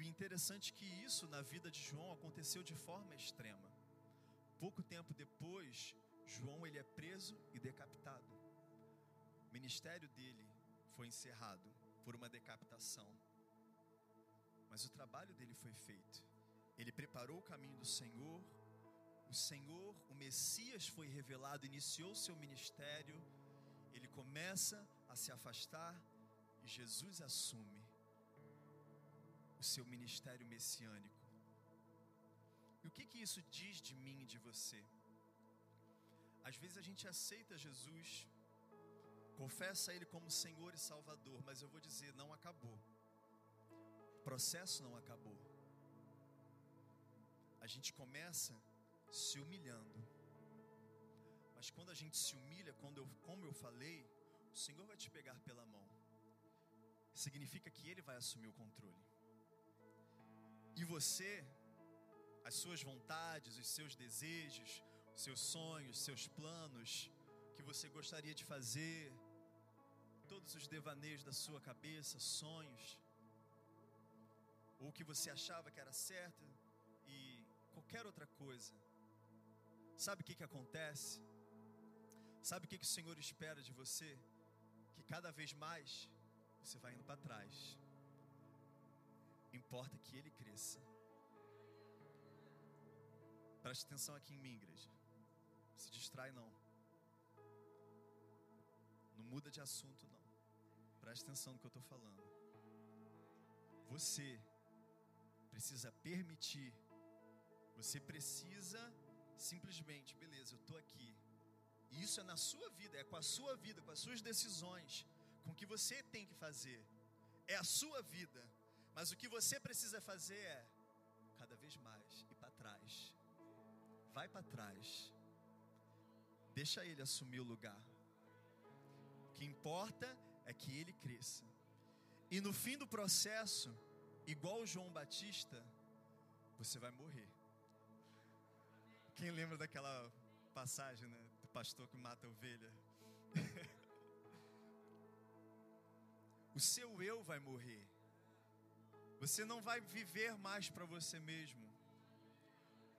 E o interessante é que isso na vida de João aconteceu de forma extrema. Pouco tempo depois, João ele é preso e decapitado. O ministério dele foi encerrado por uma decapitação. Mas o trabalho dele foi feito. Ele preparou o caminho do Senhor. O Senhor, o Messias foi revelado, iniciou seu ministério. Ele começa a se afastar e Jesus assume o seu ministério messiânico. E o que que isso diz de mim e de você? Às vezes a gente aceita Jesus, confessa Ele como Senhor e Salvador, mas eu vou dizer, não acabou. O processo não acabou. A gente começa se humilhando. Mas quando a gente se humilha, quando eu, como eu falei, o Senhor vai te pegar pela mão. Significa que Ele vai assumir o controle. E você, as suas vontades, os seus desejos, os seus sonhos, seus planos, que você gostaria de fazer, todos os devaneios da sua cabeça, sonhos, ou que você achava que era certo e qualquer outra coisa. Sabe o que, que acontece? Sabe o que, que o Senhor espera de você? Que cada vez mais você vai indo para trás. Importa que ele cresça. Preste atenção aqui em mim, igreja. Se distrai não. Não muda de assunto não. Preste atenção no que eu estou falando. Você precisa permitir, você precisa simplesmente, beleza, eu estou aqui. E isso é na sua vida, é com a sua vida, com as suas decisões, com o que você tem que fazer. É a sua vida. Mas o que você precisa fazer é, cada vez mais, ir para trás. Vai para trás. Deixa ele assumir o lugar. O que importa é que ele cresça. E no fim do processo, igual João Batista, você vai morrer. Quem lembra daquela passagem, né, do pastor que mata a ovelha? o seu eu vai morrer. Você não vai viver mais para você mesmo.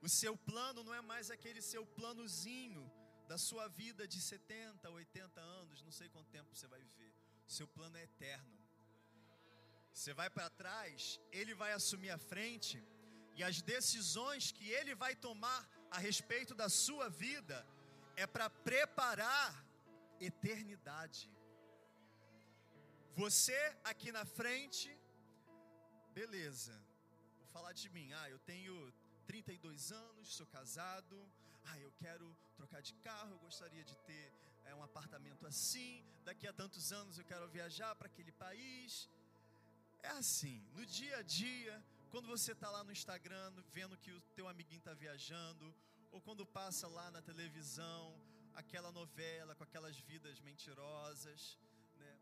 O seu plano não é mais aquele seu planozinho da sua vida de 70, 80 anos, não sei quanto tempo você vai viver. O seu plano é eterno. Você vai para trás, ele vai assumir a frente, e as decisões que ele vai tomar a respeito da sua vida é para preparar eternidade. Você aqui na frente, beleza, vou falar de mim. Ah, eu tenho 32 anos, sou casado. Ah, eu quero trocar de carro, eu gostaria de ter é, um apartamento assim. Daqui a tantos anos eu quero viajar para aquele país. É assim, no dia a dia, quando você está lá no Instagram, vendo que o teu amiguinho está viajando, ou quando passa lá na televisão, aquela novela com aquelas vidas mentirosas, né?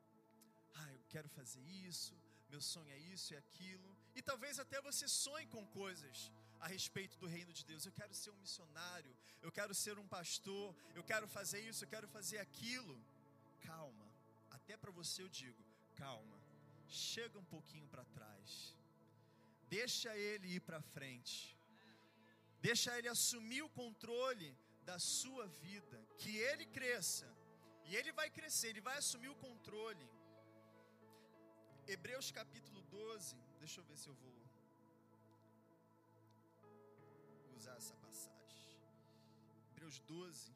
Ah, eu quero fazer isso, meu sonho é isso e aquilo. E talvez até você sonhe com coisas a respeito do reino de Deus. Eu quero ser um missionário, eu quero ser um pastor, eu quero fazer isso, eu quero fazer aquilo. Calma, até para você eu digo, calma. Chega um pouquinho para trás. Deixa ele ir para frente. Deixa ele assumir o controle da sua vida, que ele cresça. E ele vai crescer, ele vai assumir o controle. Hebreus capítulo 12, deixa eu ver se eu vou usar essa passagem. Hebreus 12.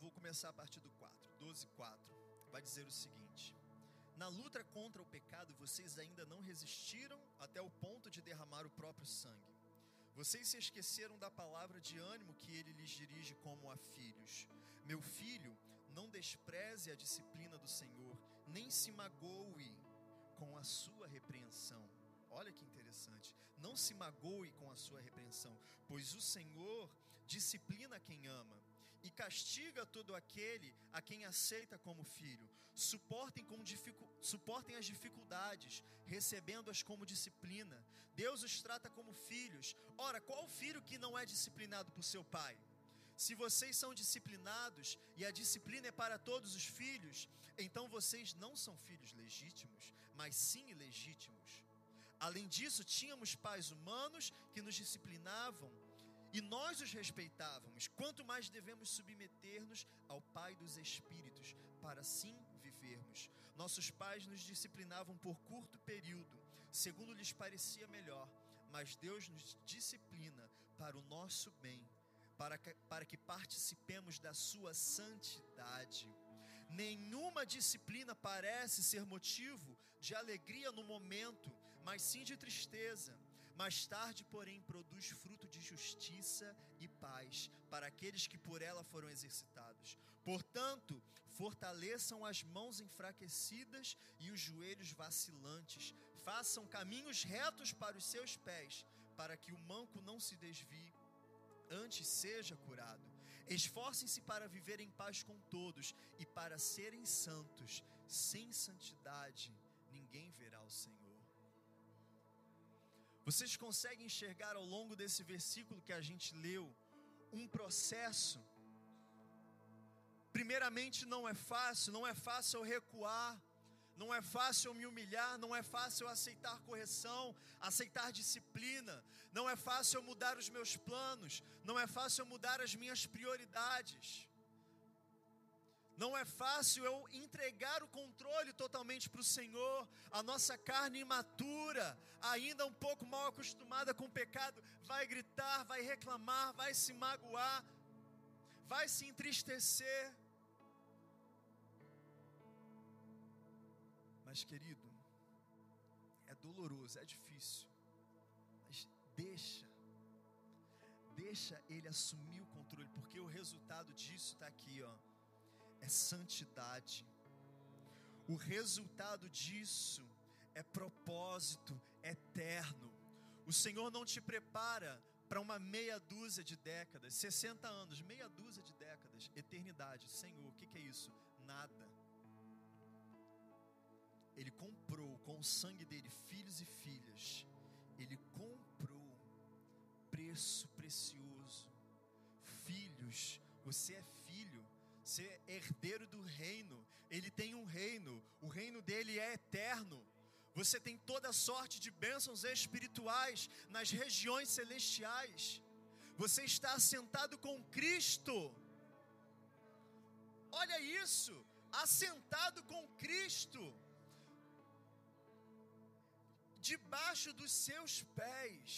Vou começar a partir do 4, 12, 4. Vai dizer o seguinte: Na luta contra o pecado, vocês ainda não resistiram até o ponto de derramar o próprio sangue. Vocês se esqueceram da palavra de ânimo que ele lhes dirige como a filhos. Meu filho, não despreze a disciplina do Senhor, nem se magoe com a sua repreensão. Olha que interessante. Não se magoe com a sua repreensão, pois o Senhor disciplina quem ama e castiga todo aquele a quem aceita como filho. Suportem, com dificu... Suportem as dificuldades, recebendo-as como disciplina. Deus os trata como filhos. Ora, qual filho que não é disciplinado por seu pai? Se vocês são disciplinados e a disciplina é para todos os filhos, então vocês não são filhos legítimos, mas sim ilegítimos. Além disso, tínhamos pais humanos que nos disciplinavam e nós os respeitávamos, quanto mais devemos submeter-nos ao Pai dos Espíritos, para assim vivermos. Nossos pais nos disciplinavam por curto período, segundo lhes parecia melhor, mas Deus nos disciplina para o nosso bem, para que, para que participemos da Sua santidade. Nenhuma disciplina parece ser motivo de alegria no momento, mas sim de tristeza mais tarde, porém, produz fruto de justiça e paz para aqueles que por ela foram exercitados. Portanto, fortaleçam as mãos enfraquecidas e os joelhos vacilantes. Façam caminhos retos para os seus pés, para que o manco não se desvie, antes seja curado. Esforcem-se para viver em paz com todos e para serem santos. Sem santidade, ninguém verá o Senhor. Vocês conseguem enxergar ao longo desse versículo que a gente leu um processo? Primeiramente, não é fácil, não é fácil eu recuar, não é fácil eu me humilhar, não é fácil eu aceitar correção, aceitar disciplina, não é fácil eu mudar os meus planos, não é fácil eu mudar as minhas prioridades. Não é fácil eu entregar o controle totalmente para o Senhor. A nossa carne imatura, ainda um pouco mal acostumada com o pecado, vai gritar, vai reclamar, vai se magoar, vai se entristecer. Mas, querido, é doloroso, é difícil. Mas deixa, deixa Ele assumir o controle, porque o resultado disso está aqui, ó é santidade. O resultado disso é propósito eterno. O Senhor não te prepara para uma meia dúzia de décadas, 60 anos, meia dúzia de décadas, eternidade. Senhor, o que, que é isso? Nada. Ele comprou com o sangue dele filhos e filhas. Ele comprou preço precioso. Filhos, você é filho ser herdeiro do reino. Ele tem um reino, o reino dele é eterno. Você tem toda sorte de bênçãos espirituais nas regiões celestiais. Você está assentado com Cristo. Olha isso, assentado com Cristo, debaixo dos seus pés.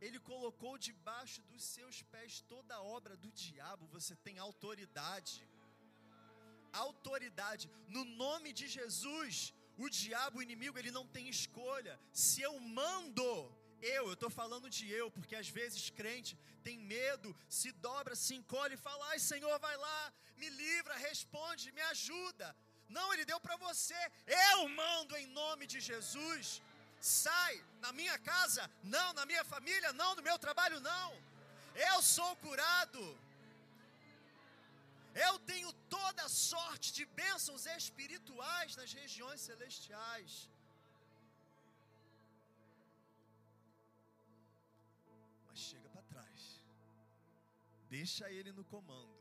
Ele colocou debaixo dos seus pés toda a obra do diabo. Você tem autoridade autoridade. No nome de Jesus, o diabo, o inimigo, ele não tem escolha. Se eu mando, eu, eu estou falando de eu, porque às vezes crente tem medo, se dobra, se encolhe e fala: ai Senhor, vai lá, me livra, responde, me ajuda. Não, ele deu para você, eu mando em nome de Jesus. Sai na minha casa, não, na minha família, não, no meu trabalho, não. Eu sou curado. Eu tenho toda sorte de bênçãos espirituais nas regiões celestiais. Mas chega para trás. Deixa ele no comando.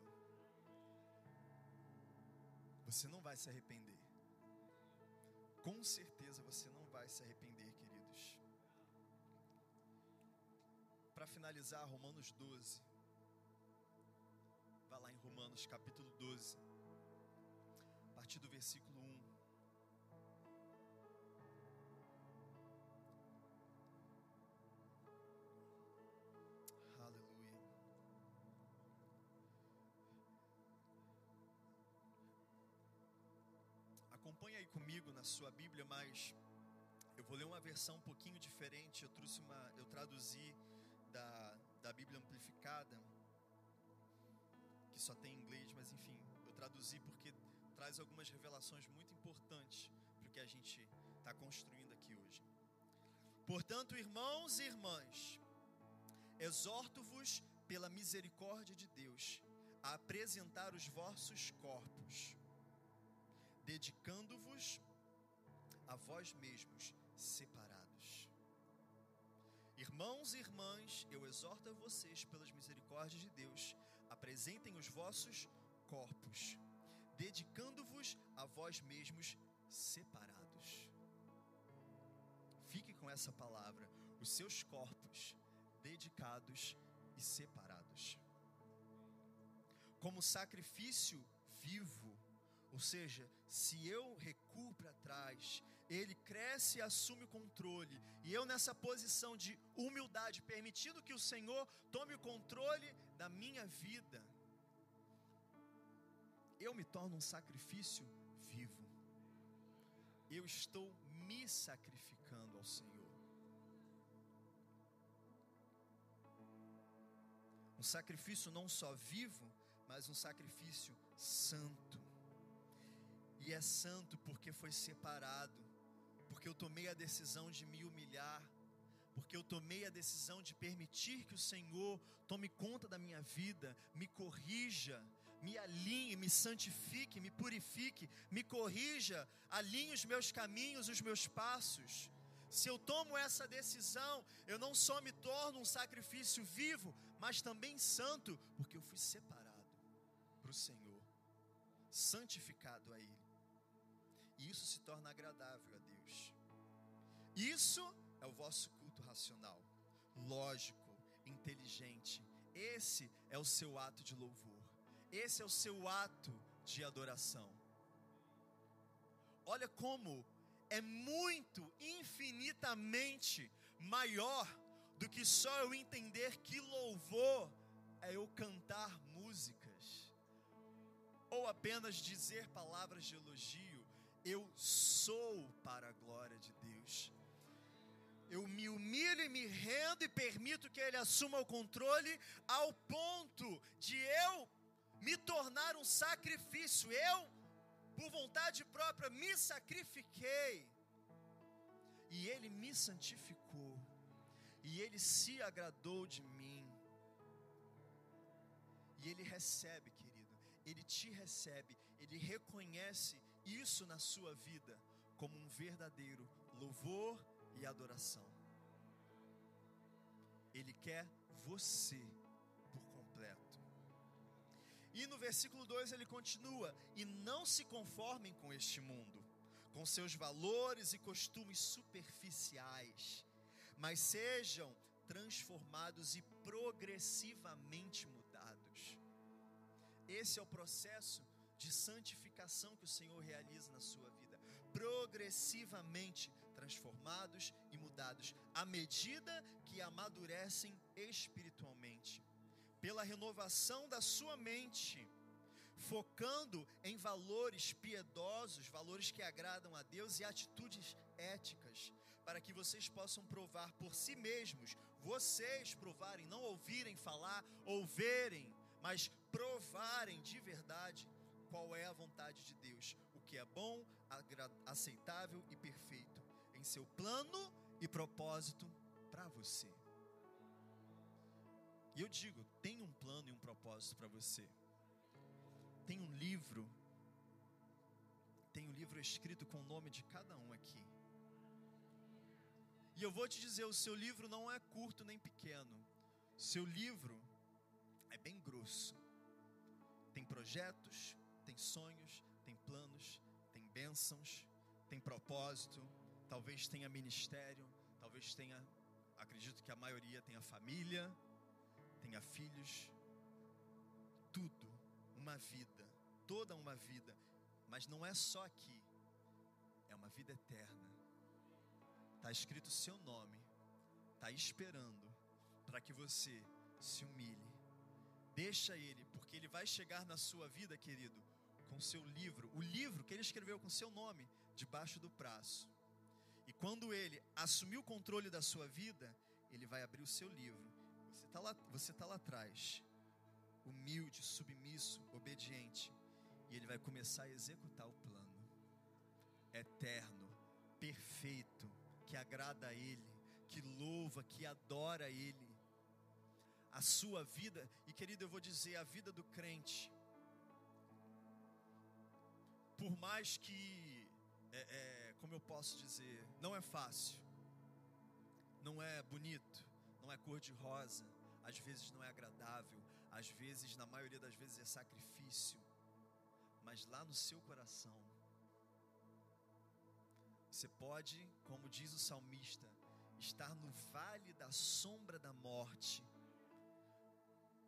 Você não vai se arrepender. Com certeza você não vai se arrepender, queridos. Para finalizar, Romanos 12. Romanos capítulo 12, a partir do versículo 1. Aleluia. Acompanhe aí comigo na sua Bíblia, mas eu vou ler uma versão um pouquinho diferente. Eu trouxe uma, eu traduzi da, da Bíblia amplificada que só tem inglês, mas enfim, eu traduzi porque traz algumas revelações muito importantes para o que a gente está construindo aqui hoje. Portanto, irmãos e irmãs, exorto-vos pela misericórdia de Deus a apresentar os vossos corpos, dedicando-vos a vós mesmos separados. Irmãos e irmãs, eu exorto a vocês pelas misericórdias de Deus apresentem os vossos corpos, dedicando-vos a vós mesmos separados. Fique com essa palavra, os seus corpos dedicados e separados. Como sacrifício vivo, ou seja, se eu recuo para trás, ele cresce e assume o controle, e eu nessa posição de humildade, permitindo que o Senhor tome o controle da minha vida, eu me torno um sacrifício vivo. Eu estou me sacrificando ao Senhor. Um sacrifício não só vivo, mas um sacrifício santo. E é santo porque foi separado, porque eu tomei a decisão de me humilhar, porque eu tomei a decisão de permitir que o Senhor tome conta da minha vida, me corrija, me alinhe, me santifique, me purifique, me corrija, alinhe os meus caminhos, os meus passos. Se eu tomo essa decisão, eu não só me torno um sacrifício vivo, mas também santo, porque eu fui separado para o Senhor, santificado a Ele. E isso se torna agradável a Deus. Isso é o vosso racional, lógico, inteligente. Esse é o seu ato de louvor. Esse é o seu ato de adoração. Olha como é muito, infinitamente maior do que só eu entender que louvor é eu cantar músicas, ou apenas dizer palavras de elogio. Eu sou para a glória de Deus. Eu me humilho e me rendo e permito que Ele assuma o controle ao ponto de eu me tornar um sacrifício. Eu, por vontade própria, me sacrifiquei. E Ele me santificou. E Ele se agradou de mim. E Ele recebe, querido. Ele te recebe. Ele reconhece isso na sua vida como um verdadeiro louvor e adoração. Ele quer você por completo. E no versículo 2 ele continua: E não se conformem com este mundo, com seus valores e costumes superficiais, mas sejam transformados e progressivamente mudados. Esse é o processo de santificação que o Senhor realiza na sua vida. Progressivamente transformados e mudados à medida que amadurecem espiritualmente, pela renovação da sua mente, focando em valores piedosos, valores que agradam a Deus e atitudes éticas, para que vocês possam provar por si mesmos, vocês provarem, não ouvirem falar ou verem, mas provarem de verdade qual é a vontade de Deus, o que é bom, aceitável e perfeito seu plano e propósito para você. E eu digo, tem um plano e um propósito para você. Tem um livro, tem um livro escrito com o nome de cada um aqui. E eu vou te dizer, o seu livro não é curto nem pequeno. Seu livro é bem grosso. Tem projetos, tem sonhos, tem planos, tem bênçãos, tem propósito, talvez tenha ministério, talvez tenha, acredito que a maioria tenha família, tenha filhos, tudo, uma vida, toda uma vida, mas não é só aqui, é uma vida eterna. Está escrito o seu nome, está esperando para que você se humilhe. Deixa ele, porque ele vai chegar na sua vida, querido, com seu livro, o livro que ele escreveu com seu nome, debaixo do braço. Quando ele assumir o controle da sua vida, ele vai abrir o seu livro. Você está lá, você tá lá atrás, humilde, submisso, obediente. E ele vai começar a executar o plano eterno, perfeito, que agrada a Ele, que louva, que adora a Ele. A sua vida, e querido, eu vou dizer, a vida do crente, por mais que é, é, como eu posso dizer, não é fácil, não é bonito, não é cor de rosa, às vezes não é agradável, às vezes, na maioria das vezes, é sacrifício, mas lá no seu coração, você pode, como diz o salmista, estar no vale da sombra da morte.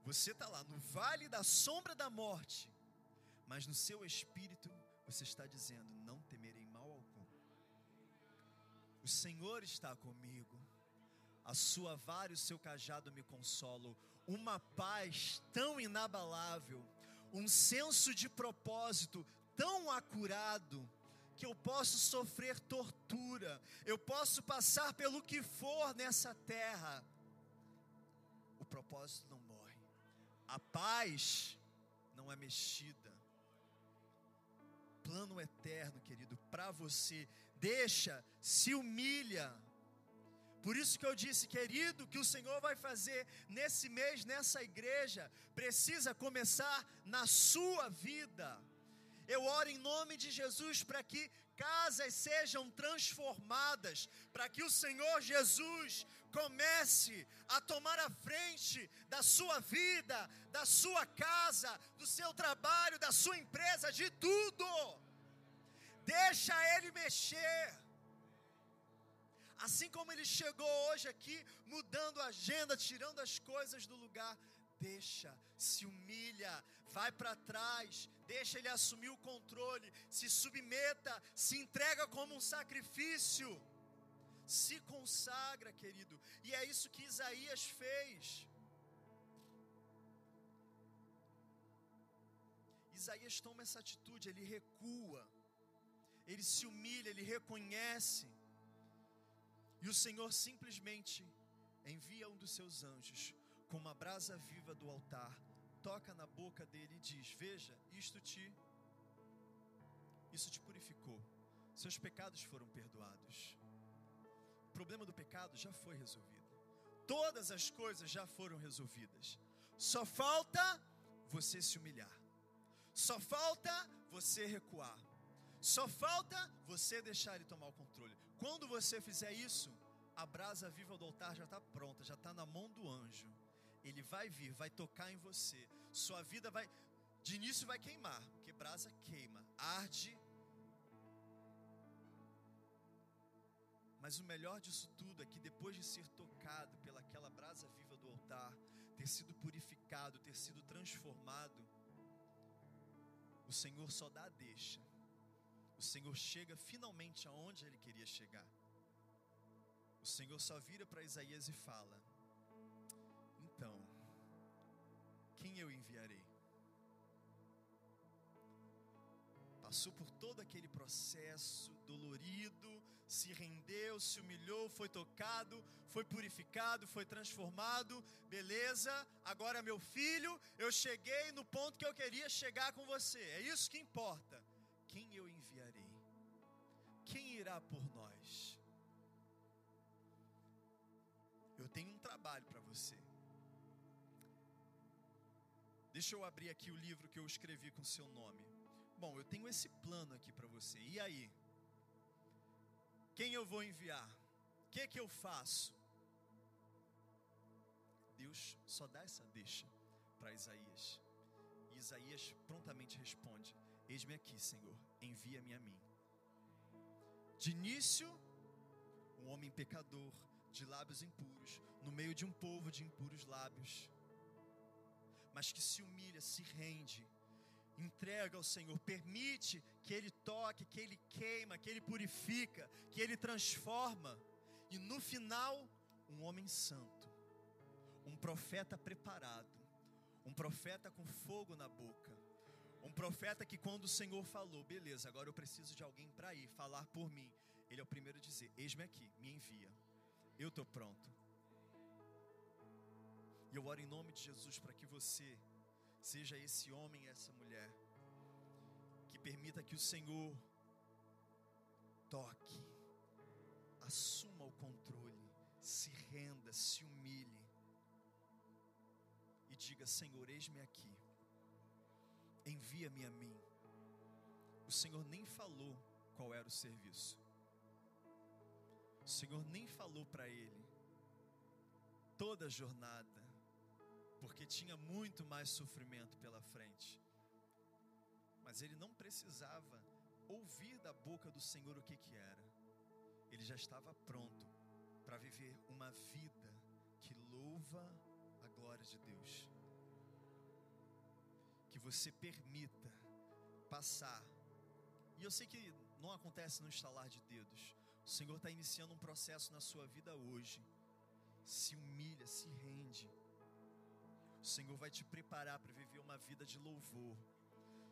Você está lá no vale da sombra da morte, mas no seu espírito você está dizendo: Não o Senhor está comigo. A sua vara e o seu cajado me consolam. Uma paz tão inabalável, um senso de propósito tão acurado, que eu posso sofrer tortura, eu posso passar pelo que for nessa terra. O propósito não morre. A paz não é mexida. Plano eterno, querido, para você deixa, se humilha. Por isso que eu disse, querido, que o Senhor vai fazer nesse mês, nessa igreja, precisa começar na sua vida. Eu oro em nome de Jesus para que casas sejam transformadas, para que o Senhor Jesus comece a tomar a frente da sua vida, da sua casa, do seu trabalho, da sua empresa, de tudo. Deixa ele mexer. Assim como ele chegou hoje aqui, mudando a agenda, tirando as coisas do lugar, deixa, se humilha, vai para trás, deixa ele assumir o controle, se submeta, se entrega como um sacrifício, se consagra, querido, e é isso que Isaías fez. Isaías toma essa atitude, ele recua, ele se humilha, ele reconhece, e o Senhor simplesmente envia um dos seus anjos com uma brasa viva do altar, toca na boca dele e diz: Veja, isto te isso te purificou. Seus pecados foram perdoados. O problema do pecado já foi resolvido. Todas as coisas já foram resolvidas. Só falta você se humilhar. Só falta você recuar. Só falta você deixar ele tomar o controle. Quando você fizer isso, a brasa viva do altar já está pronta, já está na mão do anjo. Ele vai vir, vai tocar em você. Sua vida vai, de início vai queimar, porque brasa queima, arde. Mas o melhor disso tudo é que depois de ser tocado pelaquela brasa viva do altar, ter sido purificado, ter sido transformado, o Senhor só dá a deixa. O Senhor chega finalmente aonde ele queria chegar. O Senhor só vira para Isaías e fala: então, quem eu enviarei? Passou por todo aquele processo dolorido, se rendeu, se humilhou, foi tocado, foi purificado, foi transformado. Beleza, agora meu filho, eu cheguei no ponto que eu queria chegar com você. É isso que importa. Quem eu enviarei? Quem irá por nós? Eu tenho um trabalho para você. Deixa eu abrir aqui o livro que eu escrevi com seu nome. Bom, eu tenho esse plano aqui para você. E aí? Quem eu vou enviar? O que que eu faço? Deus só dá essa deixa para Isaías. E Isaías prontamente responde: Eis-me aqui, Senhor, envia-me a mim. De início, um homem pecador, de lábios impuros, no meio de um povo de impuros lábios mas que se humilha, se rende, entrega ao Senhor, permite que Ele toque, que Ele queima, que Ele purifica, que Ele transforma, e no final, um homem santo, um profeta preparado, um profeta com fogo na boca, um profeta que, quando o Senhor falou, beleza, agora eu preciso de alguém para ir falar por mim, ele é o primeiro a dizer: Eis-me aqui, me envia, eu estou pronto. E eu oro em nome de Jesus para que você seja esse homem essa mulher que permita que o Senhor toque, assuma o controle, se renda, se humilhe e diga: Senhor, eis-me aqui, envia-me a mim. O Senhor nem falou qual era o serviço, o Senhor nem falou para ele toda a jornada porque tinha muito mais sofrimento pela frente. Mas ele não precisava ouvir da boca do Senhor o que, que era. Ele já estava pronto para viver uma vida que louva a glória de Deus. Você permita passar. E eu sei que não acontece no estalar de dedos. O Senhor está iniciando um processo na sua vida hoje. Se humilha, se rende o Senhor vai te preparar para viver uma vida de louvor.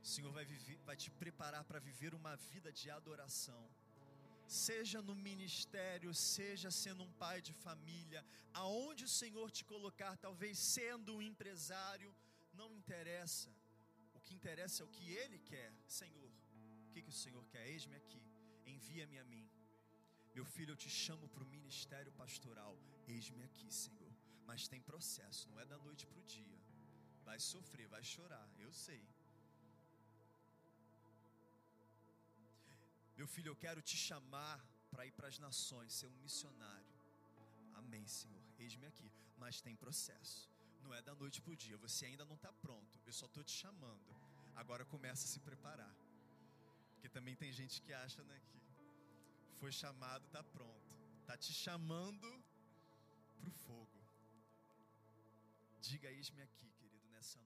O Senhor vai, viver, vai te preparar para viver uma vida de adoração. Seja no ministério, seja sendo um pai de família, aonde o Senhor te colocar, talvez sendo um empresário, não interessa. Que interessa é o que Ele quer. Senhor, o que, que o Senhor quer? Eis-me aqui, envia-me a mim. Meu filho, eu te chamo para o ministério pastoral. Eis-me aqui, Senhor. Mas tem processo, não é da noite para o dia. Vai sofrer, vai chorar, eu sei. Meu filho, eu quero te chamar para ir para as nações, ser um missionário. Amém, Senhor. Eis-me aqui. Mas tem processo. Não é da noite para o dia. Você ainda não está pronto. Eu só estou te chamando. Agora começa a se preparar. Porque também tem gente que acha né, que foi chamado, está pronto. Está te chamando para o fogo. Diga: Eis-me aqui, querido. nessa